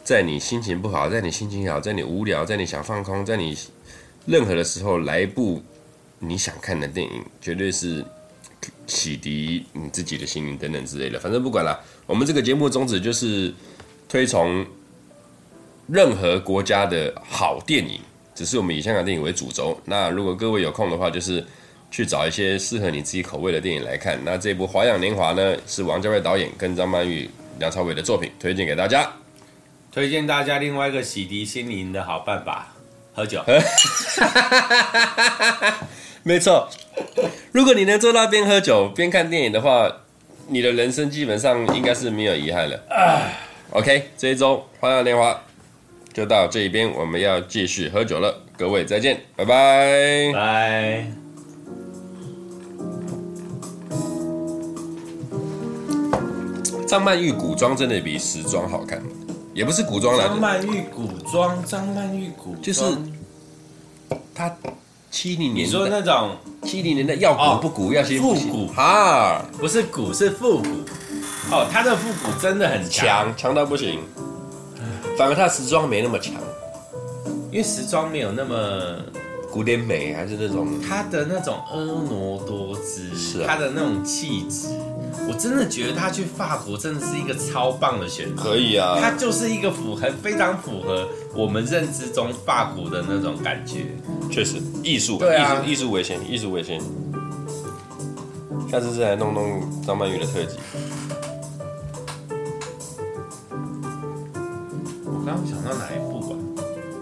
在你心情不好，在你心情好，在你无聊，在你想放空，在你任何的时候来一部你想看的电影，绝对是。启迪你自己的心灵等等之类的，反正不管了。我们这个节目宗旨就是推崇任何国家的好电影，只是我们以香港电影为主轴。那如果各位有空的话，就是去找一些适合你自己口味的电影来看。那这部《花样年华》呢，是王家卫导演跟张曼玉、梁朝伟的作品，推荐给大家。推荐大家另外一个洗涤心灵的好办法，喝酒。没错。如果你能做到边喝酒边看电影的话，你的人生基本上应该是没有遗憾了。OK，这一周《花样年华》就到这一边，我们要继续喝酒了。各位再见，拜拜。拜。张曼玉古装真的比时装好看，也不是古装啦。张曼玉古装，张曼玉古装就是他。七零年，你说那种七零年的要古不古，哦、要新不新复古哈，不是古是复古。哦，他的复古真的很强，强到不行。反而他时装没那么强，因为时装没有那么古典美，还是那种他的那种婀娜多姿，是啊他的那种气质，我真的觉得他去法国真的是一个超棒的选择。可以啊，他就是一个符合非常符合我们认知中法国的那种感觉。确实艺术，对啊艺术艺术为先，艺术为先。下次再来弄弄张曼玉的特辑。我刚刚想到哪一部？